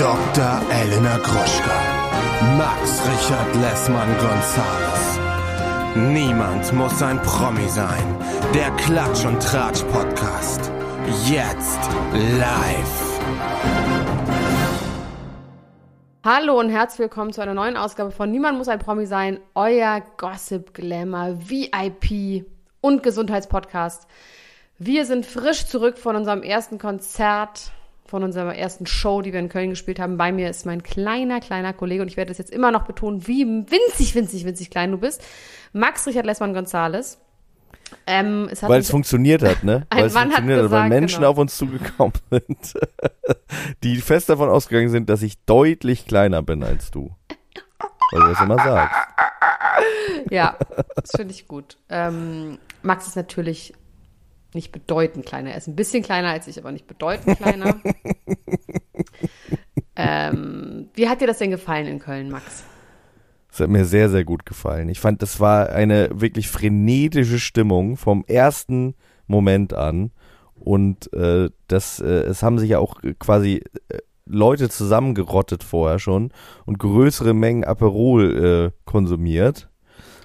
Dr. Elena Gruschka. Max Richard Lessmann Gonzales. Niemand muss ein Promi sein. Der Klatsch und Tratsch Podcast. Jetzt live. Hallo und herzlich willkommen zu einer neuen Ausgabe von Niemand muss ein Promi sein, euer Gossip Glamour VIP und Gesundheitspodcast. Wir sind frisch zurück von unserem ersten Konzert, von unserer ersten Show, die wir in Köln gespielt haben. Bei mir ist mein kleiner, kleiner Kollege und ich werde das jetzt immer noch betonen, wie winzig, winzig, winzig klein du bist. Max Richard Lessmann Gonzales. Ähm, es weil es funktioniert hat, ne? Weil es Mann funktioniert hat, gesagt, weil Menschen genau. auf uns zugekommen sind, die fest davon ausgegangen sind, dass ich deutlich kleiner bin als du. Weil du das immer sagst. Ja, das finde ich gut. Ähm, Max ist natürlich nicht bedeutend kleiner. Er ist ein bisschen kleiner als ich, aber nicht bedeutend kleiner. ähm, wie hat dir das denn gefallen in Köln, Max? Das hat mir sehr, sehr gut gefallen. Ich fand, das war eine wirklich frenetische Stimmung vom ersten Moment an. Und äh, das, äh, es haben sich ja auch quasi äh, Leute zusammengerottet vorher schon und größere Mengen Aperol äh, konsumiert.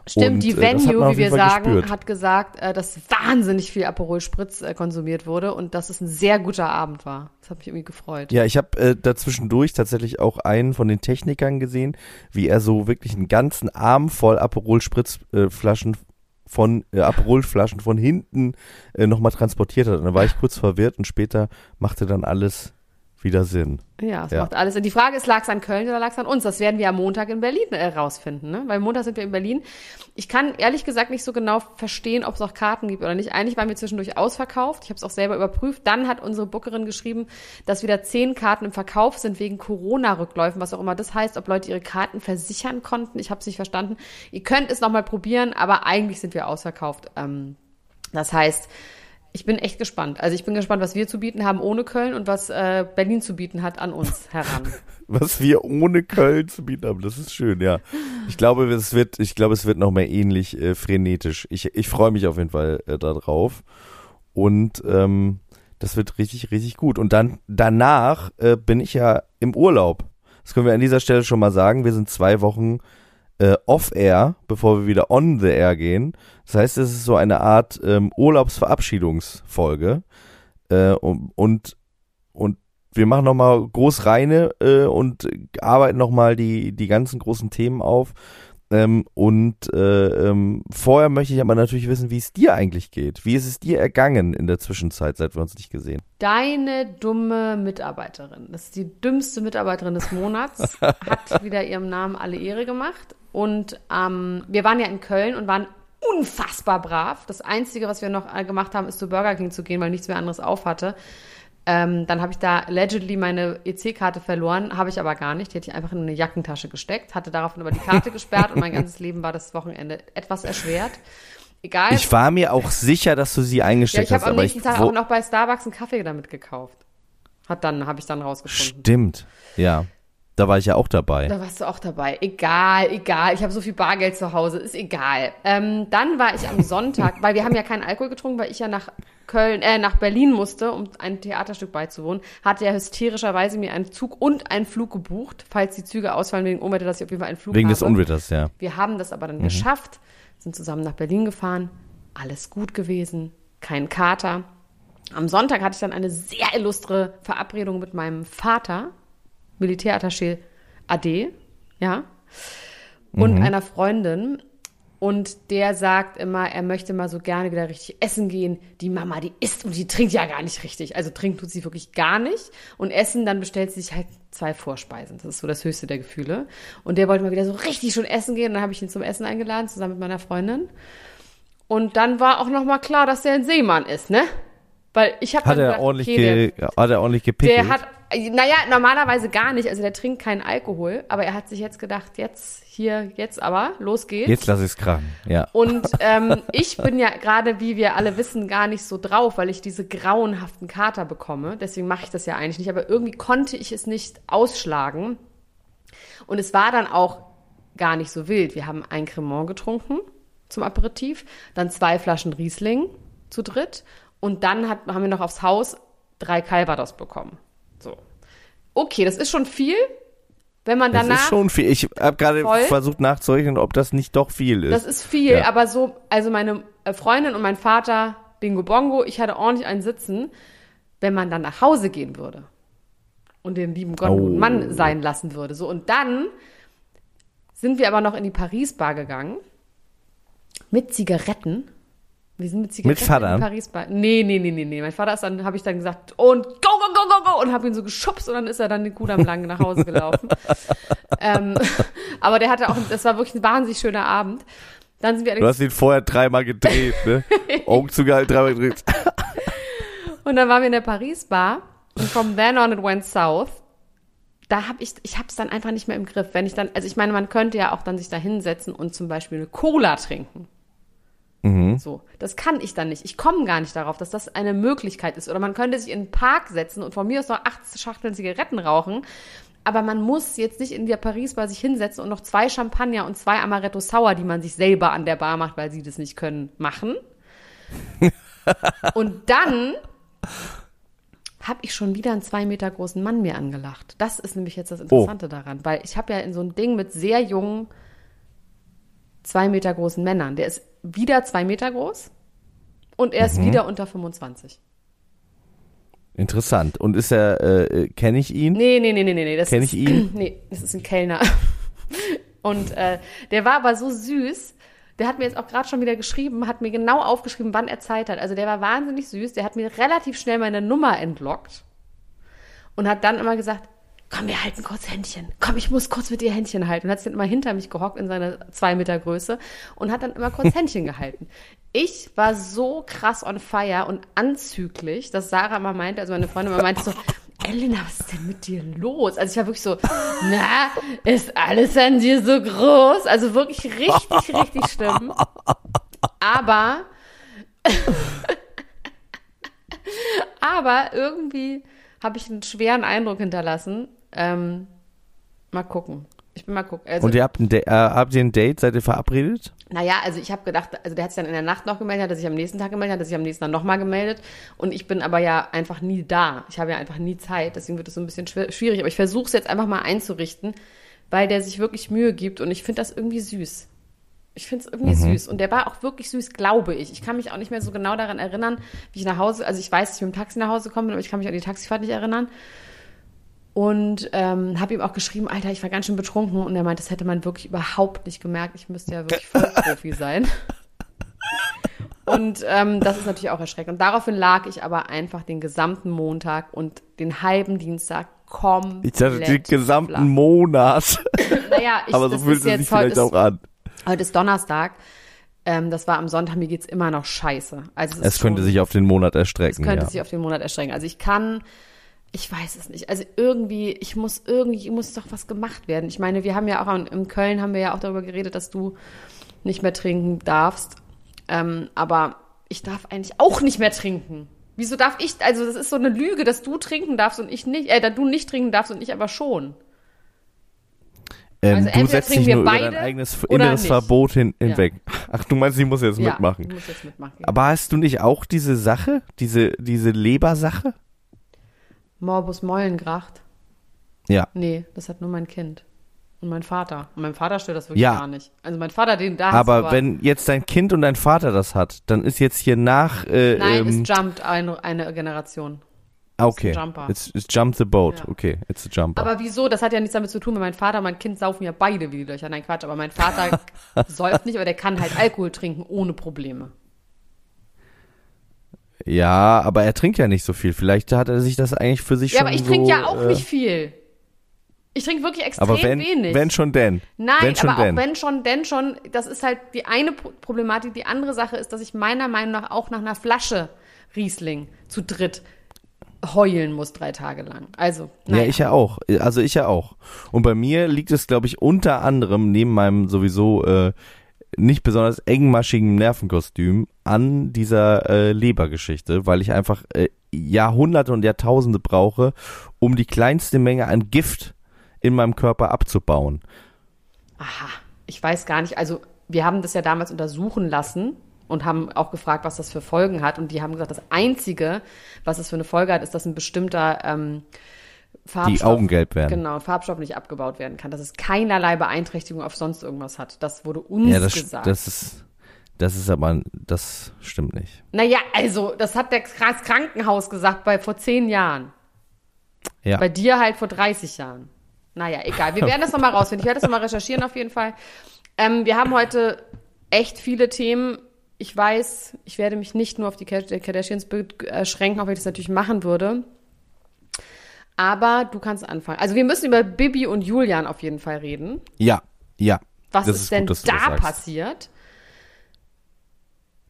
Stimmt, und, die äh, Venue, wie wir sagen, gespürt. hat gesagt, äh, dass wahnsinnig viel Aperol Spritz äh, konsumiert wurde und dass es ein sehr guter Abend war. Das hat mich irgendwie gefreut. Ja, ich habe äh, dazwischendurch tatsächlich auch einen von den Technikern gesehen, wie er so wirklich einen ganzen Arm voll Aperol Spritzflaschen äh, von äh, Aperol-Flaschen von hinten äh, nochmal transportiert hat. Und da war ich kurz verwirrt und später machte dann alles wieder Sinn. Ja, es ja. macht alles. Und die Frage ist, lag es an Köln oder lag es an uns? Das werden wir am Montag in Berlin äh, rausfinden, ne? Weil Montag sind wir in Berlin. Ich kann ehrlich gesagt nicht so genau verstehen, ob es auch Karten gibt oder nicht. Eigentlich waren wir zwischendurch ausverkauft. Ich habe es auch selber überprüft. Dann hat unsere Bookerin geschrieben, dass wieder zehn Karten im Verkauf sind wegen Corona-Rückläufen, was auch immer das heißt, ob Leute ihre Karten versichern konnten. Ich habe es nicht verstanden. Ihr könnt es nochmal probieren, aber eigentlich sind wir ausverkauft. Ähm, das heißt, ich bin echt gespannt. Also ich bin gespannt, was wir zu bieten haben ohne Köln und was äh, Berlin zu bieten hat an uns heran. was wir ohne Köln zu bieten haben, das ist schön, ja. Ich glaube, es wird, ich glaube, es wird noch mehr ähnlich äh, frenetisch. Ich, ich freue mich auf jeden Fall äh, darauf. Und ähm, das wird richtig, richtig gut. Und dann danach äh, bin ich ja im Urlaub. Das können wir an dieser Stelle schon mal sagen. Wir sind zwei Wochen äh, off-air, bevor wir wieder on the air gehen. Das heißt, es ist so eine Art ähm, Urlaubsverabschiedungsfolge. Äh, und, und, und wir machen nochmal groß reine äh, und arbeiten nochmal die, die ganzen großen Themen auf. Ähm, und äh, ähm, vorher möchte ich aber natürlich wissen, wie es dir eigentlich geht. Wie ist es dir ergangen in der Zwischenzeit, seit wir uns nicht gesehen? Deine dumme Mitarbeiterin, das ist die dümmste Mitarbeiterin des Monats, hat wieder ihrem Namen alle Ehre gemacht. Und ähm, wir waren ja in Köln und waren unfassbar brav. Das Einzige, was wir noch äh, gemacht haben, ist zu Burger King zu gehen, weil nichts mehr anderes auf hatte. Ähm, dann habe ich da allegedly meine EC-Karte verloren, habe ich aber gar nicht. Die hätte ich einfach in eine Jackentasche gesteckt, hatte daraufhin aber die Karte gesperrt und mein ganzes Leben war das Wochenende etwas erschwert. Egal. Ich war mir auch sicher, dass du sie eingesteckt ja, ich hast. Ich habe am nächsten Tag auch noch bei Starbucks einen Kaffee damit gekauft. Hat dann, habe ich dann rausgefunden. Stimmt, ja. Da war ich ja auch dabei. Da warst du auch dabei. Egal, egal. Ich habe so viel Bargeld zu Hause. Ist egal. Ähm, dann war ich am Sonntag, weil wir haben ja keinen Alkohol getrunken, weil ich ja nach Köln, äh, nach Berlin musste, um ein Theaterstück beizuwohnen, hatte er hysterischerweise mir einen Zug und einen Flug gebucht, falls die Züge ausfallen wegen Unwetter, dass ich auf jeden Fall einen Flug Wegen habe. des Unwetters, ja. Wir haben das aber dann mhm. geschafft, sind zusammen nach Berlin gefahren. Alles gut gewesen. Kein Kater. Am Sonntag hatte ich dann eine sehr illustre Verabredung mit meinem Vater, Militärattaché AD, ja, und mhm. einer Freundin. Und der sagt immer, er möchte mal so gerne wieder richtig essen gehen. Die Mama, die isst und die trinkt ja gar nicht richtig. Also trinkt tut sie wirklich gar nicht. Und essen, dann bestellt sie sich halt zwei Vorspeisen. Das ist so das höchste der Gefühle. Und der wollte mal wieder so richtig schon essen gehen. Und dann habe ich ihn zum Essen eingeladen, zusammen mit meiner Freundin. Und dann war auch noch mal klar, dass der ein Seemann ist, ne? Weil ich habe hat, er ordentlich okay, der, hat er ordentlich gepickelt? Der hat, naja, normalerweise gar nicht. Also der trinkt keinen Alkohol. Aber er hat sich jetzt gedacht, jetzt hier, jetzt aber, los geht's. Jetzt lass ich's krachen, ja. Und ähm, ich bin ja gerade, wie wir alle wissen, gar nicht so drauf, weil ich diese grauenhaften Kater bekomme. Deswegen mache ich das ja eigentlich nicht. Aber irgendwie konnte ich es nicht ausschlagen. Und es war dann auch gar nicht so wild. Wir haben ein Cremant getrunken zum Aperitif, dann zwei Flaschen Riesling zu dritt und dann hat, haben wir noch aufs Haus drei Calvados bekommen. So. okay, das ist schon viel, wenn man danach. Das ist schon viel. Ich habe gerade versucht nachzurechnen, ob das nicht doch viel ist. Das ist viel, Ja. aber so, also meine äh, Freundin und mein Vater, Bingo Bongo, ich hatte ordentlich einen Sitzen, wenn man dann nach Hause gehen würde und den lieben Gott Oh. guten Mann sein lassen würde. So, und dann sind wir aber noch in die Paris-Bar gegangen mit Zigaretten. Wir sind mit Zigaretten Vater? in die Paris-Bar. Nee, nee, nee, nee, nee. Mein Vater ist dann, habe ich dann gesagt, und go, go, go, go, go, und habe ihn so geschubst und dann ist er dann den Kudamm lang nach Hause gelaufen. ähm, aber der hatte auch, das war wirklich ein wahnsinnig schöner Abend. Dann sind wir du hast ihn vorher dreimal gedreht, ne? Augen zugehalten, dreimal gedreht. Und dann waren wir in der Paris-Bar und from then on it went south. Da habe ich, ich habe es dann einfach nicht mehr im Griff. Wenn ich dann, also ich meine, man könnte ja auch dann sich da hinsetzen und zum Beispiel eine Cola trinken. So, das kann ich dann nicht. Ich komme gar nicht darauf, dass das eine Möglichkeit ist. Oder man könnte sich in einen Park setzen und von mir aus noch acht Schachteln Zigaretten rauchen. Aber man muss jetzt nicht in der Paris-Bar sich hinsetzen und noch zwei Champagner und zwei Amaretto Sour, die man sich selber an der Bar macht, weil sie das nicht können, machen. und dann habe ich schon wieder einen zwei Meter großen Mann mir angelacht. Das ist nämlich jetzt das Interessante daran, weil ich habe ja in so ein Ding mit sehr jungen, zwei Meter großen Männern. Der ist wieder zwei Meter groß und er ist wieder unter 25. Interessant. Und ist er, äh, kenne ich ihn? Nee, nee, nee, nee, nee, nee. Das Kenn ist, ich ihn? Nee, das ist ein Kellner. Und äh, der war aber so süß. Der hat mir jetzt auch gerade schon wieder geschrieben, hat mir genau aufgeschrieben, wann er Zeit hat. Also der war wahnsinnig süß. Der hat mir relativ schnell meine Nummer entlockt und hat dann immer gesagt, komm, wir halten kurz Händchen. Komm, ich muss kurz mit dir Händchen halten. Und hat sich dann immer hinter mich gehockt in seiner zwei Meter Größe und hat dann immer kurz Händchen gehalten. Ich war so krass on fire und anzüglich, dass Sarah mal meinte, also meine Freundin mal meinte so, Elena, was ist denn mit dir los? Also ich war wirklich so, na, ist alles an dir so groß? Also wirklich richtig, richtig schlimm. Aber, aber irgendwie habe ich einen schweren Eindruck hinterlassen. Ähm, mal gucken. Ich bin mal gucken. Also, Und ihr habt ein, äh, habt ihr ein Date? Seid ihr verabredet? naja, also ich habe gedacht, also der hat sich dann in der Nacht noch gemeldet, hat er sich am nächsten Tag gemeldet, hat er sich am nächsten Tag nochmal gemeldet. Und ich bin aber ja einfach nie da. Ich habe ja einfach nie Zeit. Deswegen wird es so ein bisschen schwierig. Aber ich versuche es jetzt einfach mal einzurichten, weil der sich wirklich Mühe gibt. Und ich finde das irgendwie süß. Ich finde es irgendwie süß. Und der war auch wirklich süß, glaube ich. Ich kann mich auch nicht mehr so genau daran erinnern, wie ich nach Hause, also ich weiß, dass ich mit dem Taxi nach Hause komme, aber ich kann mich an die Taxifahrt nicht erinnern. Und ähm, habe ihm auch geschrieben, Alter, ich war ganz schön betrunken. Und er meint, das hätte man wirklich überhaupt nicht gemerkt. Ich müsste ja wirklich Vollprofi sein. Und ähm, das ist natürlich auch erschreckend. Und daraufhin lag ich aber einfach den gesamten Montag und den halben Dienstag komplett Ich dachte, den gesamten flach. Monat. Naja, ich, Aber so fühlt es sich vielleicht ist, auch an. Heute ist Donnerstag. Ähm, das war am Sonntag. Mir geht's immer noch scheiße. Also Es ist könnte schon- sich auf den Monat es erstrecken. könnte ja. sich auf den Monat erstrecken. Also ich kann, ich weiß es nicht. Also irgendwie, ich muss irgendwie, muss doch was gemacht werden. Ich meine, wir haben ja auch in, in Köln haben wir ja auch darüber geredet, dass du nicht mehr trinken darfst. Ähm, aber ich darf eigentlich auch nicht mehr trinken. Wieso darf ich, also das ist so eine Lüge, dass du trinken darfst und ich nicht, äh, dass du nicht trinken darfst und ich aber schon. Ähm, Also du setzt dich nur über dein eigenes inneres nicht. Verbot hin, hinweg. Ach, du meinst, ich muss jetzt Ja, mitmachen. du musst jetzt mitmachen. Aber hast du nicht auch diese Sache, diese, diese Lebersache? Morbus Mollengracht. Ja. Nee, das hat nur mein Kind. Und mein Vater. Und mein Vater stört das wirklich Ja. gar nicht. Also mein Vater, den da Aber, du wenn jetzt dein Kind und dein Vater das hat, dann ist jetzt hier nach. Äh, Nein, ähm, es jumpt eine, eine Generation. ah, okay. ein Jumper. It's, it's jump the boat. Ja. Okay, it's a jumper. Aber wieso? Das hat ja nichts damit zu tun, weil mein Vater und mein Kind saufen ja beide wie die Löcher. Nein, Quatsch. Aber mein Vater säuft nicht, aber der kann halt Alkohol trinken ohne Probleme. Ja, aber er trinkt ja nicht so viel. Vielleicht hat er sich das eigentlich für sich Ja, schon aber ich so, trinke ja auch äh, nicht viel. Ich trinke wirklich extrem Aber wenn, wenig. wenn schon denn. Nein, wenn schon aber denn. auch wenn schon, denn schon, das ist halt die eine Pro- Problematik. Die andere Sache ist, dass ich meiner Meinung nach auch nach einer Flasche Riesling zu dritt heulen muss drei Tage lang. Also, Ja, naja. ich ja auch. Also ich ja auch. Und bei mir liegt es, glaube ich, unter anderem neben meinem sowieso äh, nicht besonders engmaschigen Nervenkostüm an dieser äh, Lebergeschichte, weil ich einfach äh, Jahrhunderte und Jahrtausende brauche, um die kleinste Menge an Gift in meinem Körper abzubauen. Aha, ich weiß gar nicht. Also, wir haben das ja damals untersuchen lassen und haben auch gefragt, was das für Folgen hat. Und die haben gesagt, das Einzige, was es für eine Folge hat, ist, dass ein bestimmter ähm, Farbstoff, Die Augen gelb werden. Genau, Farbstoff nicht abgebaut werden kann, dass es keinerlei Beeinträchtigung auf sonst irgendwas hat. Das wurde uns Ja, das, gesagt. das ist, das ist aber, das stimmt nicht. naja, also, das hat das Krankenhaus gesagt bei vor zehn Jahren. Ja. Bei dir halt vor 30 Jahren. Naja, egal. Wir werden das nochmal rausfinden. Ich werde das nochmal recherchieren auf jeden Fall. Ähm, wir haben heute echt viele Themen. Ich weiß, ich werde mich nicht nur auf die Kardashians beschränken, auch wenn ich das natürlich machen würde. Aber du kannst anfangen. Also wir müssen über Bibi und Julian auf jeden Fall reden. Ja, ja. Was ist, ist denn gut, das da passiert?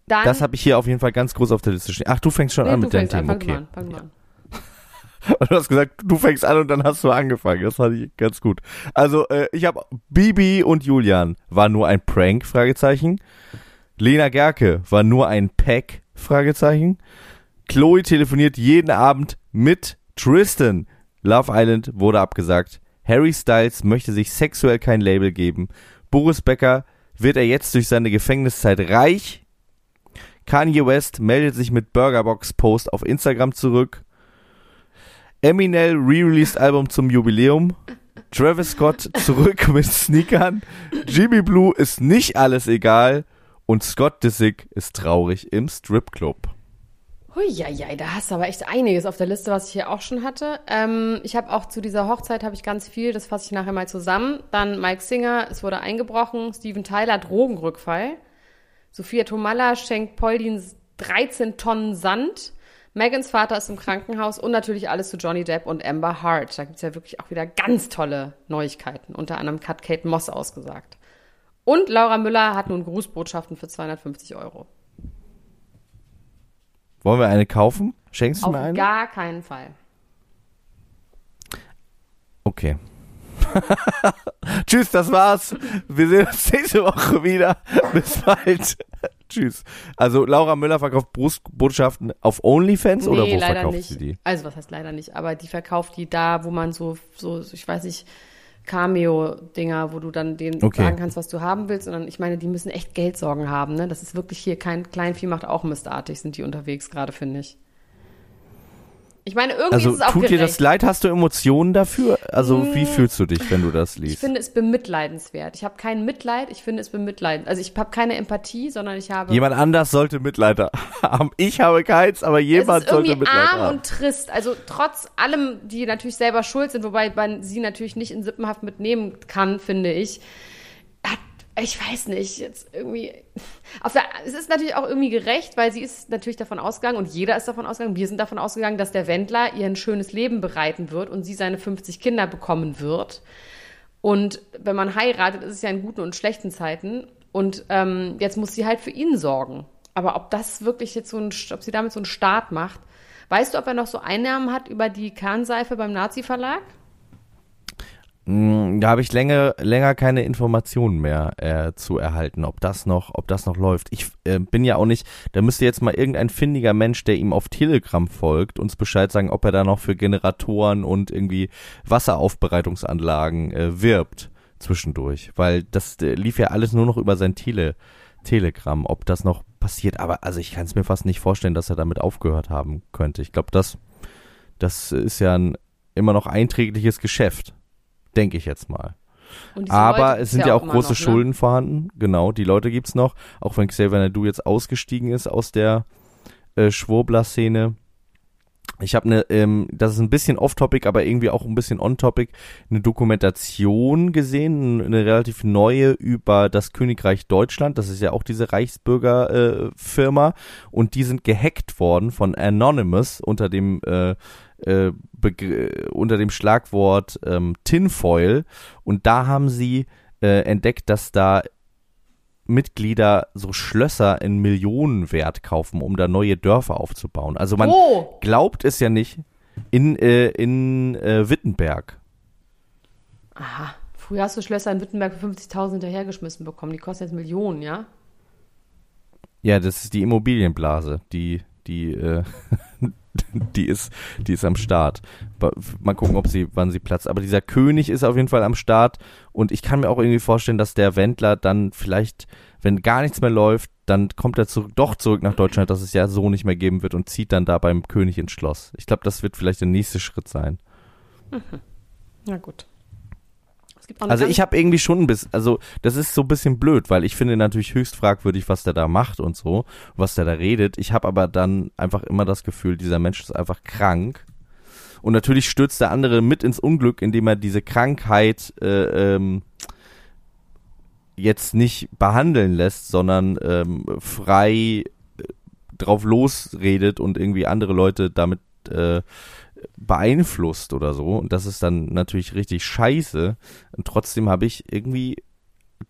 Dann, Das habe ich hier auf jeden Fall ganz groß auf der Liste stehen. Ach, du fängst schon Nee, an mit deinen. Themen, du mal okay. an. Fang du mal an. Du hast gesagt, du fängst an und dann hast du angefangen. Das fand ich ganz gut. Also, äh, ich habe Bibi und Julian war nur ein Prank, Fragezeichen. Lena Gerke war nur ein Pack, Fragezeichen. Chloe telefoniert jeden Abend mit Tristan. Love Island wurde abgesagt. Harry Styles möchte sich sexuell kein Label geben. Boris Becker wird er jetzt durch seine Gefängniszeit reich. Kanye West meldet sich mit Burgerbox Post auf Instagram zurück. Eminem re-released Album zum Jubiläum. Travis Scott zurück mit Sneakern. Jimmy Blue ist nicht alles egal. Und Scott Disick ist traurig im Stripclub. Huieiei, da hast du aber echt einiges auf der Liste, was ich hier auch schon hatte. Ähm, ich habe auch zu dieser Hochzeit habe ich ganz viel, das fasse ich nachher mal zusammen. Dann Mike Singer, es wurde eingebrochen. Steven Tyler, Drogenrückfall. Sophia Tomalla schenkt Pauline 13 Tonnen Sand. Megans Vater ist im Krankenhaus und natürlich alles zu Johnny Depp und Amber Hart. Da gibt's ja wirklich auch wieder ganz tolle Neuigkeiten. Unter anderem hat Kate Moss ausgesagt. Und Laura Müller hat nun Grußbotschaften für 250 Euro. Wollen wir eine kaufen? Schenkst du Auf mir eine? gar keinen Fall. Okay. Tschüss, das war's. Wir sehen uns nächste Woche wieder. Bis bald. Tschüss. Also Laura Müller verkauft Brustbotschaften auf OnlyFans oder wo leider verkauft nicht. sie die? Also was heißt leider nicht, aber die verkauft die da, wo man so, so ich weiß nicht, Cameo-Dinger, wo du dann denen Okay. sagen kannst, was du haben willst. Und dann, ich meine, die müssen echt Geldsorgen haben, ne? Das ist wirklich hier kein Kleinvieh macht auch mistartig, sind die unterwegs gerade, finde ich. Ich meine, irgendwie Also ist es auch tut dir gerecht. das leid? Hast du Emotionen dafür? Also wie fühlst du dich, wenn du das Ich liest? finde es bemitleidenswert. Ich habe kein Mitleid, ich finde es bemitleidend. Also ich habe keine Empathie, sondern ich habe Jemand anders sollte Mitleid haben. Ich habe keins, aber jemand sollte Mitleid arm haben. und trist. Also trotz allem, die natürlich selber schuld sind, wobei man sie natürlich nicht in Sippenhaft mitnehmen kann, finde ich. Ich weiß nicht, jetzt irgendwie. Der, es ist natürlich auch irgendwie gerecht, weil sie ist natürlich davon ausgegangen und jeder ist davon ausgegangen, wir sind davon ausgegangen, dass der Wendler ihr ein schönes Leben bereiten wird und sie seine 50 Kinder bekommen wird. Und wenn man heiratet, ist es ja in guten und schlechten Zeiten. Und ähm, jetzt muss sie halt für ihn sorgen. Aber ob das wirklich jetzt so ein, ob sie damit so einen Start macht, weißt du, ob er noch so Einnahmen hat über die Kernseife beim Nazi-Verlag? Mm, Da habe ich länger, länger keine Informationen mehr äh, zu erhalten, ob das noch, ob das noch läuft. Ich äh, bin ja auch nicht, da müsste jetzt mal irgendein findiger Mensch, der ihm auf Telegram folgt, uns Bescheid sagen, ob er da noch für Generatoren und irgendwie Wasseraufbereitungsanlagen äh, wirbt zwischendurch, weil das äh, lief ja alles nur noch über sein Tele Telegram, ob das noch passiert. Aber also ich kann es mir fast nicht vorstellen, dass er damit aufgehört haben könnte. Ich glaube, das, das ist ja ein immer noch einträgliches Geschäft denke ich jetzt mal. Aber Leute es sind ja auch immer große noch, ne? Schulden vorhanden. Genau, die Leute gibt's noch. Auch wenn Xavier Nadu jetzt ausgestiegen ist aus der äh, Schwurbler-Szene. Ich habe eine, ähm, das ist ein bisschen off-topic, aber irgendwie auch ein bisschen on-topic, eine Dokumentation gesehen, eine relativ neue über das Königreich Deutschland. Das ist ja auch diese Reichsbürger-Firma. Äh, und die sind gehackt worden von Anonymous unter dem äh, äh, Begr- unter dem Schlagwort ähm, Tinfoil und da haben sie äh, entdeckt, dass da Mitglieder so Schlösser in Millionenwert kaufen, um da neue Dörfer aufzubauen. Also man Oh, glaubt es ja nicht in äh, in äh, Wittenberg. aha. Früher hast du Schlösser in Wittenberg für 50.000 hinterhergeschmissen bekommen. Die kosten jetzt Millionen, ja? Ja, das ist die Immobilienblase, die die äh, die ist die ist am Start. Mal gucken, ob sie wann sie platzt. Aber dieser König ist auf jeden Fall am Start und ich kann mir auch irgendwie vorstellen, dass der Wendler dann vielleicht, wenn gar nichts mehr läuft, dann kommt er zurück, doch zurück nach Deutschland, dass es ja so nicht mehr geben wird und zieht dann da beim König ins Schloss. Ich glaube, das wird vielleicht der nächste Schritt sein. Na gut. Also ich habe irgendwie schon ein bisschen, also das ist so ein bisschen blöd, weil ich finde natürlich höchst fragwürdig, was der da macht und so, was der da redet. Ich habe aber dann einfach immer das Gefühl, dieser Mensch ist einfach krank. Und natürlich stürzt der andere mit ins Unglück, indem er diese Krankheit äh, ähm, jetzt nicht behandeln lässt, sondern ähm, frei äh, drauf losredet und irgendwie andere Leute damit äh, beeinflusst oder so. Und das ist dann natürlich richtig scheiße. Und trotzdem habe ich irgendwie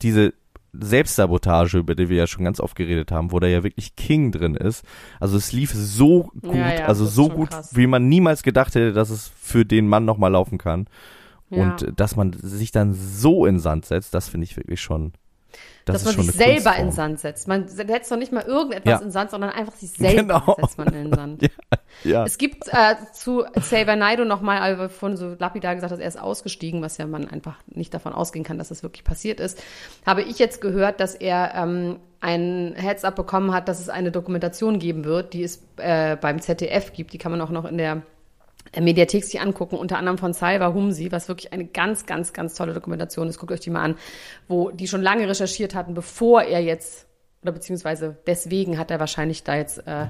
diese Selbstsabotage, über die wir ja schon ganz oft geredet haben, wo da ja wirklich King drin ist. Also es lief so gut, ja, ja, also so gut, krass. wie man niemals gedacht hätte, dass es für den Mann nochmal laufen kann. Ja. Und dass man sich dann so in Sand setzt, das finde ich wirklich schon das dass man sich selber Kunstform. in Sand setzt. Man setzt doch nicht mal irgendetwas ja. in Sand, sondern einfach sich selber genau. setzt man in Sand. ja. Ja. Es gibt äh, zu Xavier Naidoo nochmal, also von so lapidar gesagt, dass er ist ausgestiegen, was ja man einfach nicht davon ausgehen kann, dass das wirklich passiert ist. Habe ich jetzt gehört, dass er ähm, ein Heads-up bekommen hat, dass es eine Dokumentation geben wird, die es äh, beim ZDF gibt. Die kann man auch noch in der Mediathek sich angucken, unter anderem von Salva Humsi, was wirklich eine ganz, ganz, ganz tolle Dokumentation ist. Guckt euch die mal an, wo die schon lange recherchiert hatten, bevor er jetzt, oder beziehungsweise deswegen hat er wahrscheinlich da jetzt äh,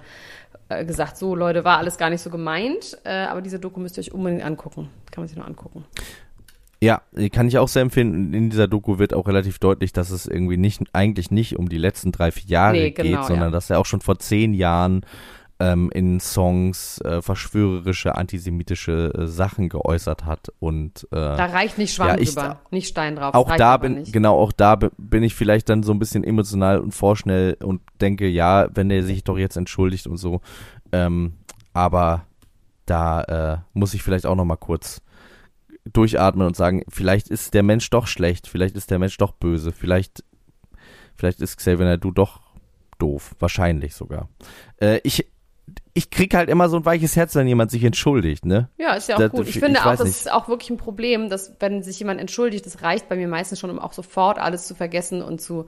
äh, gesagt, so Leute, war alles gar nicht so gemeint, äh, aber diese Doku müsst ihr euch unbedingt angucken. Kann man sich noch angucken. Ja, kann ich auch sehr empfehlen. In dieser Doku wird auch relativ deutlich, dass es irgendwie nicht, eigentlich nicht um die letzten drei, vier Jahre nee, genau, geht, sondern ja. dass er auch schon vor zehn Jahren ähm, in Songs äh, verschwörerische, antisemitische äh, Sachen geäußert hat und äh, da reicht nicht Schwamm ja, ich, drüber, nicht Stein drauf. Auch da bin nicht. genau, auch da bin ich vielleicht dann so ein bisschen emotional und vorschnell und denke, ja, wenn der sich doch jetzt entschuldigt und so, ähm, aber da äh, muss ich vielleicht auch noch mal kurz durchatmen und sagen, vielleicht ist der Mensch doch schlecht, vielleicht ist der Mensch doch böse, vielleicht vielleicht ist Xavier du doch doof, wahrscheinlich sogar. Äh, ich ich krieg halt immer so ein weiches Herz, wenn jemand sich entschuldigt, ne? Ja, ist ja auch das, gut. Ich, ich finde auch, das ist auch wirklich ein Problem, dass wenn sich jemand entschuldigt, das reicht bei mir meistens schon, um auch sofort alles zu vergessen und zu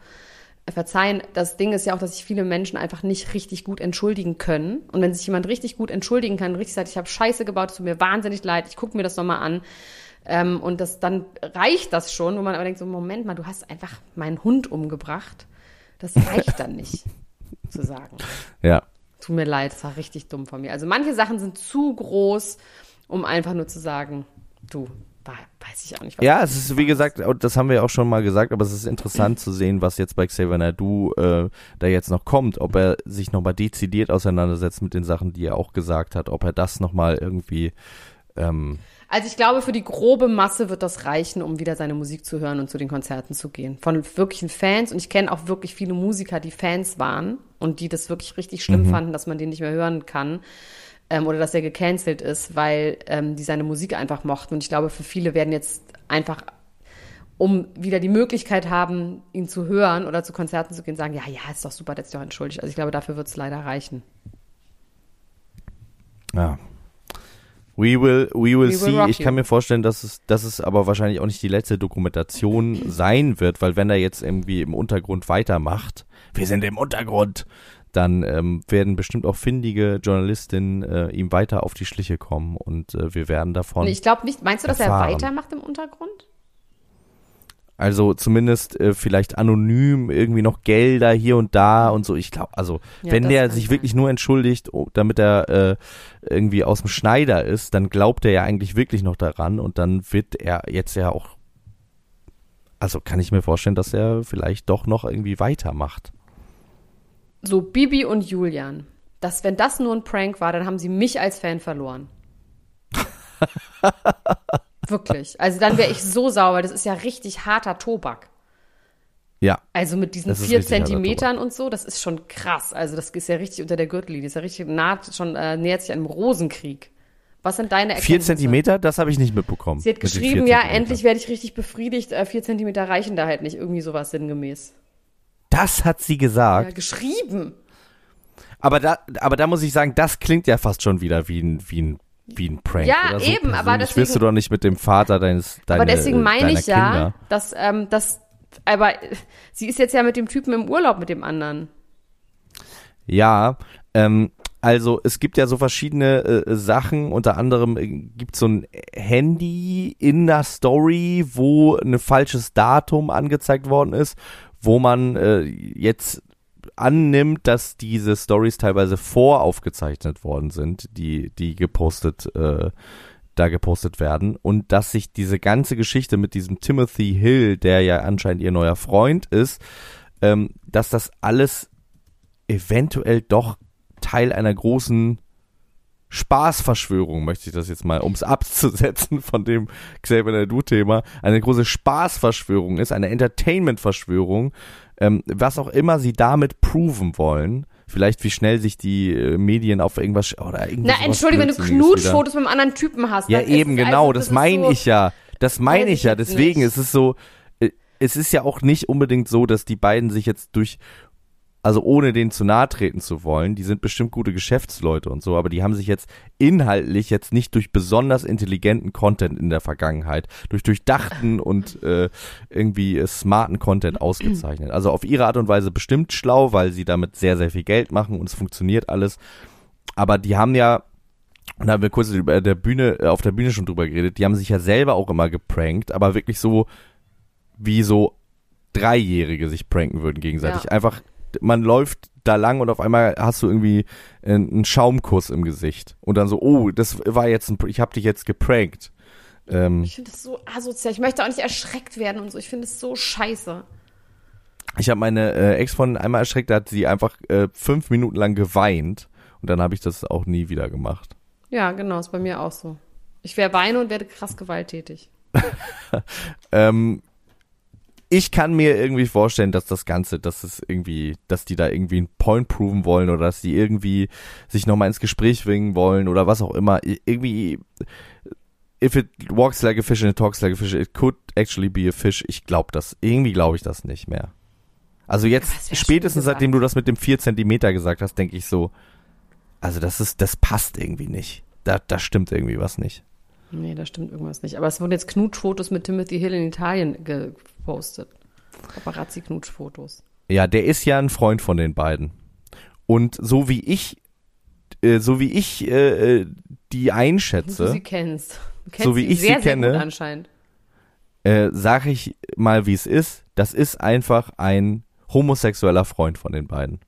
verzeihen. Das Ding ist ja auch, dass sich viele Menschen einfach nicht richtig gut entschuldigen können. Und wenn sich jemand richtig gut entschuldigen kann, richtig sagt, ich habe Scheiße gebaut, es tut mir wahnsinnig leid, ich gucke mir das nochmal an. Ähm, und das dann reicht das schon, wo man aber denkt, so Moment mal, du hast einfach meinen Hund umgebracht. Das reicht dann nicht, zu sagen. Ja. Tut mir leid, das war richtig dumm von mir. Also manche Sachen sind zu groß, um einfach nur zu sagen, du, weiß ich auch nicht. Was ja, es ist, wie gesagt, das haben wir auch schon mal gesagt, aber es ist interessant zu sehen, was jetzt bei Xavier Nadu äh, da jetzt noch kommt, ob er sich nochmal dezidiert auseinandersetzt mit den Sachen, die er auch gesagt hat, ob er das nochmal irgendwie ähm, also ich glaube, für die grobe Masse wird das reichen, um wieder seine Musik zu hören und zu den Konzerten zu gehen. Von wirklichen Fans. Und ich kenne auch wirklich viele Musiker, die Fans waren und die das wirklich richtig schlimm mhm. fanden, dass man den nicht mehr hören kann. Ähm, oder dass er gecancelt ist, weil ähm, die seine Musik einfach mochten. Und ich glaube, für viele werden jetzt einfach um wieder die Möglichkeit haben, ihn zu hören oder zu Konzerten zu gehen, sagen, ja, ja, ist doch super, der ist doch entschuldigt. Also ich glaube, dafür wird es leider reichen. Ja, We will, we will we see. Will ich kann mir vorstellen, dass es, dass es aber wahrscheinlich auch nicht die letzte Dokumentation sein wird, weil wenn er jetzt irgendwie im Untergrund weitermacht, wir sind im Untergrund, dann ähm, werden bestimmt auch findige Journalistinnen äh, ihm weiter auf die Schliche kommen und äh, wir werden davon. Ich glaube nicht. Meinst du, dass erfahren. er weitermacht im Untergrund? Also zumindest äh, vielleicht anonym irgendwie noch Gelder hier und da und so. Ich glaube, also ja, wenn der sich sein. wirklich nur entschuldigt, oh, damit er äh, irgendwie aus dem Schneider ist, dann glaubt er ja eigentlich wirklich noch daran und dann wird er jetzt ja auch, also kann ich mir vorstellen, dass er vielleicht doch noch irgendwie weitermacht. So Bibi und Julian, dass wenn das nur ein Prank war, dann haben sie mich als Fan verloren. Wirklich. Also dann wäre ich so sauer. Das ist ja richtig harter Tobak. Ja. Also mit diesen vier Zentimetern und so, das ist schon krass. Also das ist ja richtig unter der Gürtellinie. Das ist ja richtig naht, schon äh, nähert sich einem Rosenkrieg. Was sind deine Erkenntnisse? Vier Zentimeter, das habe ich nicht mitbekommen. Sie hat geschrieben, ja, endlich werde ich richtig befriedigt. Äh, vier Zentimeter reichen da halt nicht. Irgendwie sowas sinngemäß. Das hat sie gesagt. Ja, geschrieben. Aber da, aber da muss ich sagen, das klingt ja fast schon wieder wie ein, wie ein wie ein Prank. Ja, oder so eben, aber deswegen. Wirst du doch nicht mit dem Vater deines deine, Aber deswegen meine ich Kinder. ja, dass, ähm, dass, aber sie ist jetzt ja mit dem Typen im Urlaub mit dem anderen. Ja, ähm, Also es gibt ja so verschiedene äh, Sachen, unter anderem äh, gibt es so ein Handy in der Story, wo ein falsches Datum angezeigt worden ist, wo man äh, jetzt annimmt, dass diese Stories teilweise voraufgezeichnet worden sind, die, die gepostet, äh, da gepostet werden. Und dass sich diese ganze Geschichte mit diesem Timothy Hill, der ja anscheinend ihr neuer Freund ist, ähm, dass das alles eventuell doch Teil einer großen Spaßverschwörung, möchte ich das jetzt mal, um es abzusetzen von dem Xavier Nadu-Thema, eine große Spaßverschwörung ist, eine Entertainment-Verschwörung, ähm, was auch immer sie damit proven wollen. Vielleicht wie schnell sich die äh, Medien auf irgendwas oder irgendwas. Na, entschuldige, wenn du Knutschfotos mit einem anderen Typen hast. Ja, eben, genau, also, das, das meine so, ich ja. Das meine ich ja. Deswegen nicht. ist es so, äh, es ist ja auch nicht unbedingt so, dass die beiden sich jetzt durch also ohne denen zu nahe treten zu wollen, die sind bestimmt gute Geschäftsleute und so, aber die haben sich jetzt inhaltlich jetzt nicht durch besonders intelligenten Content in der Vergangenheit, durch durchdachten und äh, irgendwie äh, smarten Content ausgezeichnet. Also auf ihre Art und Weise bestimmt schlau, weil sie damit sehr, sehr viel Geld machen und es funktioniert alles. Aber die haben ja und da haben wir kurz über der Bühne, äh, auf der Bühne schon drüber geredet, die haben sich ja selber auch immer geprankt, aber wirklich so, wie so Dreijährige sich pranken würden gegenseitig. Ja. Einfach man läuft da lang und auf einmal hast du irgendwie einen Schaumkuss im Gesicht und dann so, oh, das war jetzt ein, ich hab dich jetzt geprankt. Ähm, ich finde das so asozial. Ich möchte auch nicht erschreckt werden und so. Ich finde es so scheiße. Ich habe meine äh, Ex-Freundin einmal erschreckt, da hat sie einfach äh, fünf Minuten lang geweint und dann habe ich das auch nie wieder gemacht. Ja, genau, ist bei mir auch so. Ich wäre weine und werde krass gewalttätig. ähm, ich kann mir irgendwie vorstellen, dass das Ganze, dass es irgendwie, dass die da irgendwie einen Point proven wollen oder dass die irgendwie sich nochmal ins Gespräch bringen wollen oder was auch immer. Irgendwie, if it walks like a fish and it talks like a fish, it could actually be a fish. Ich glaube das, irgendwie glaube ich das nicht mehr. Also jetzt, spätestens seitdem du das mit dem 4 Zentimeter gesagt hast, denke ich so, also das ist, das passt irgendwie nicht. Da, da stimmt irgendwie was nicht. Nee, da stimmt irgendwas nicht. Aber es wurden jetzt Knutfotos mit Timothy Hill in Italien gepostet. Paparazzi-Knutschfotos. Ja, der ist ja ein Freund von den beiden. Und so wie ich, äh, so wie ich äh, äh die einschätze. Du sie kennst. Du kennst so wie ich sehr, sie kenne. Sehr anscheinend. Äh, sag ich mal, wie es ist. Das ist einfach ein homosexueller Freund von den beiden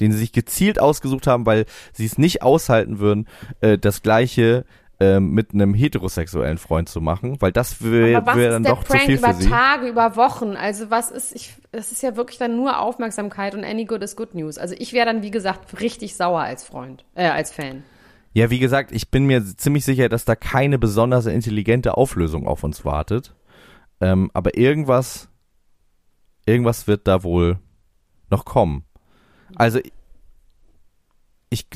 den sie sich gezielt ausgesucht haben, weil sie es nicht aushalten würden, äh, das gleiche ähm, mit einem heterosexuellen Freund zu machen, weil das wäre wär dann doch Prank zu viel über für sie. Tage, über Wochen. Also was ist, ich, das ist ja wirklich dann nur Aufmerksamkeit und any good is good news. Also ich wäre dann, wie gesagt, richtig sauer als Freund, äh, als Fan. Ja, wie gesagt, ich bin mir ziemlich sicher, dass da keine besonders intelligente Auflösung auf uns wartet. Ähm, aber irgendwas, irgendwas wird da wohl noch kommen. Also ich,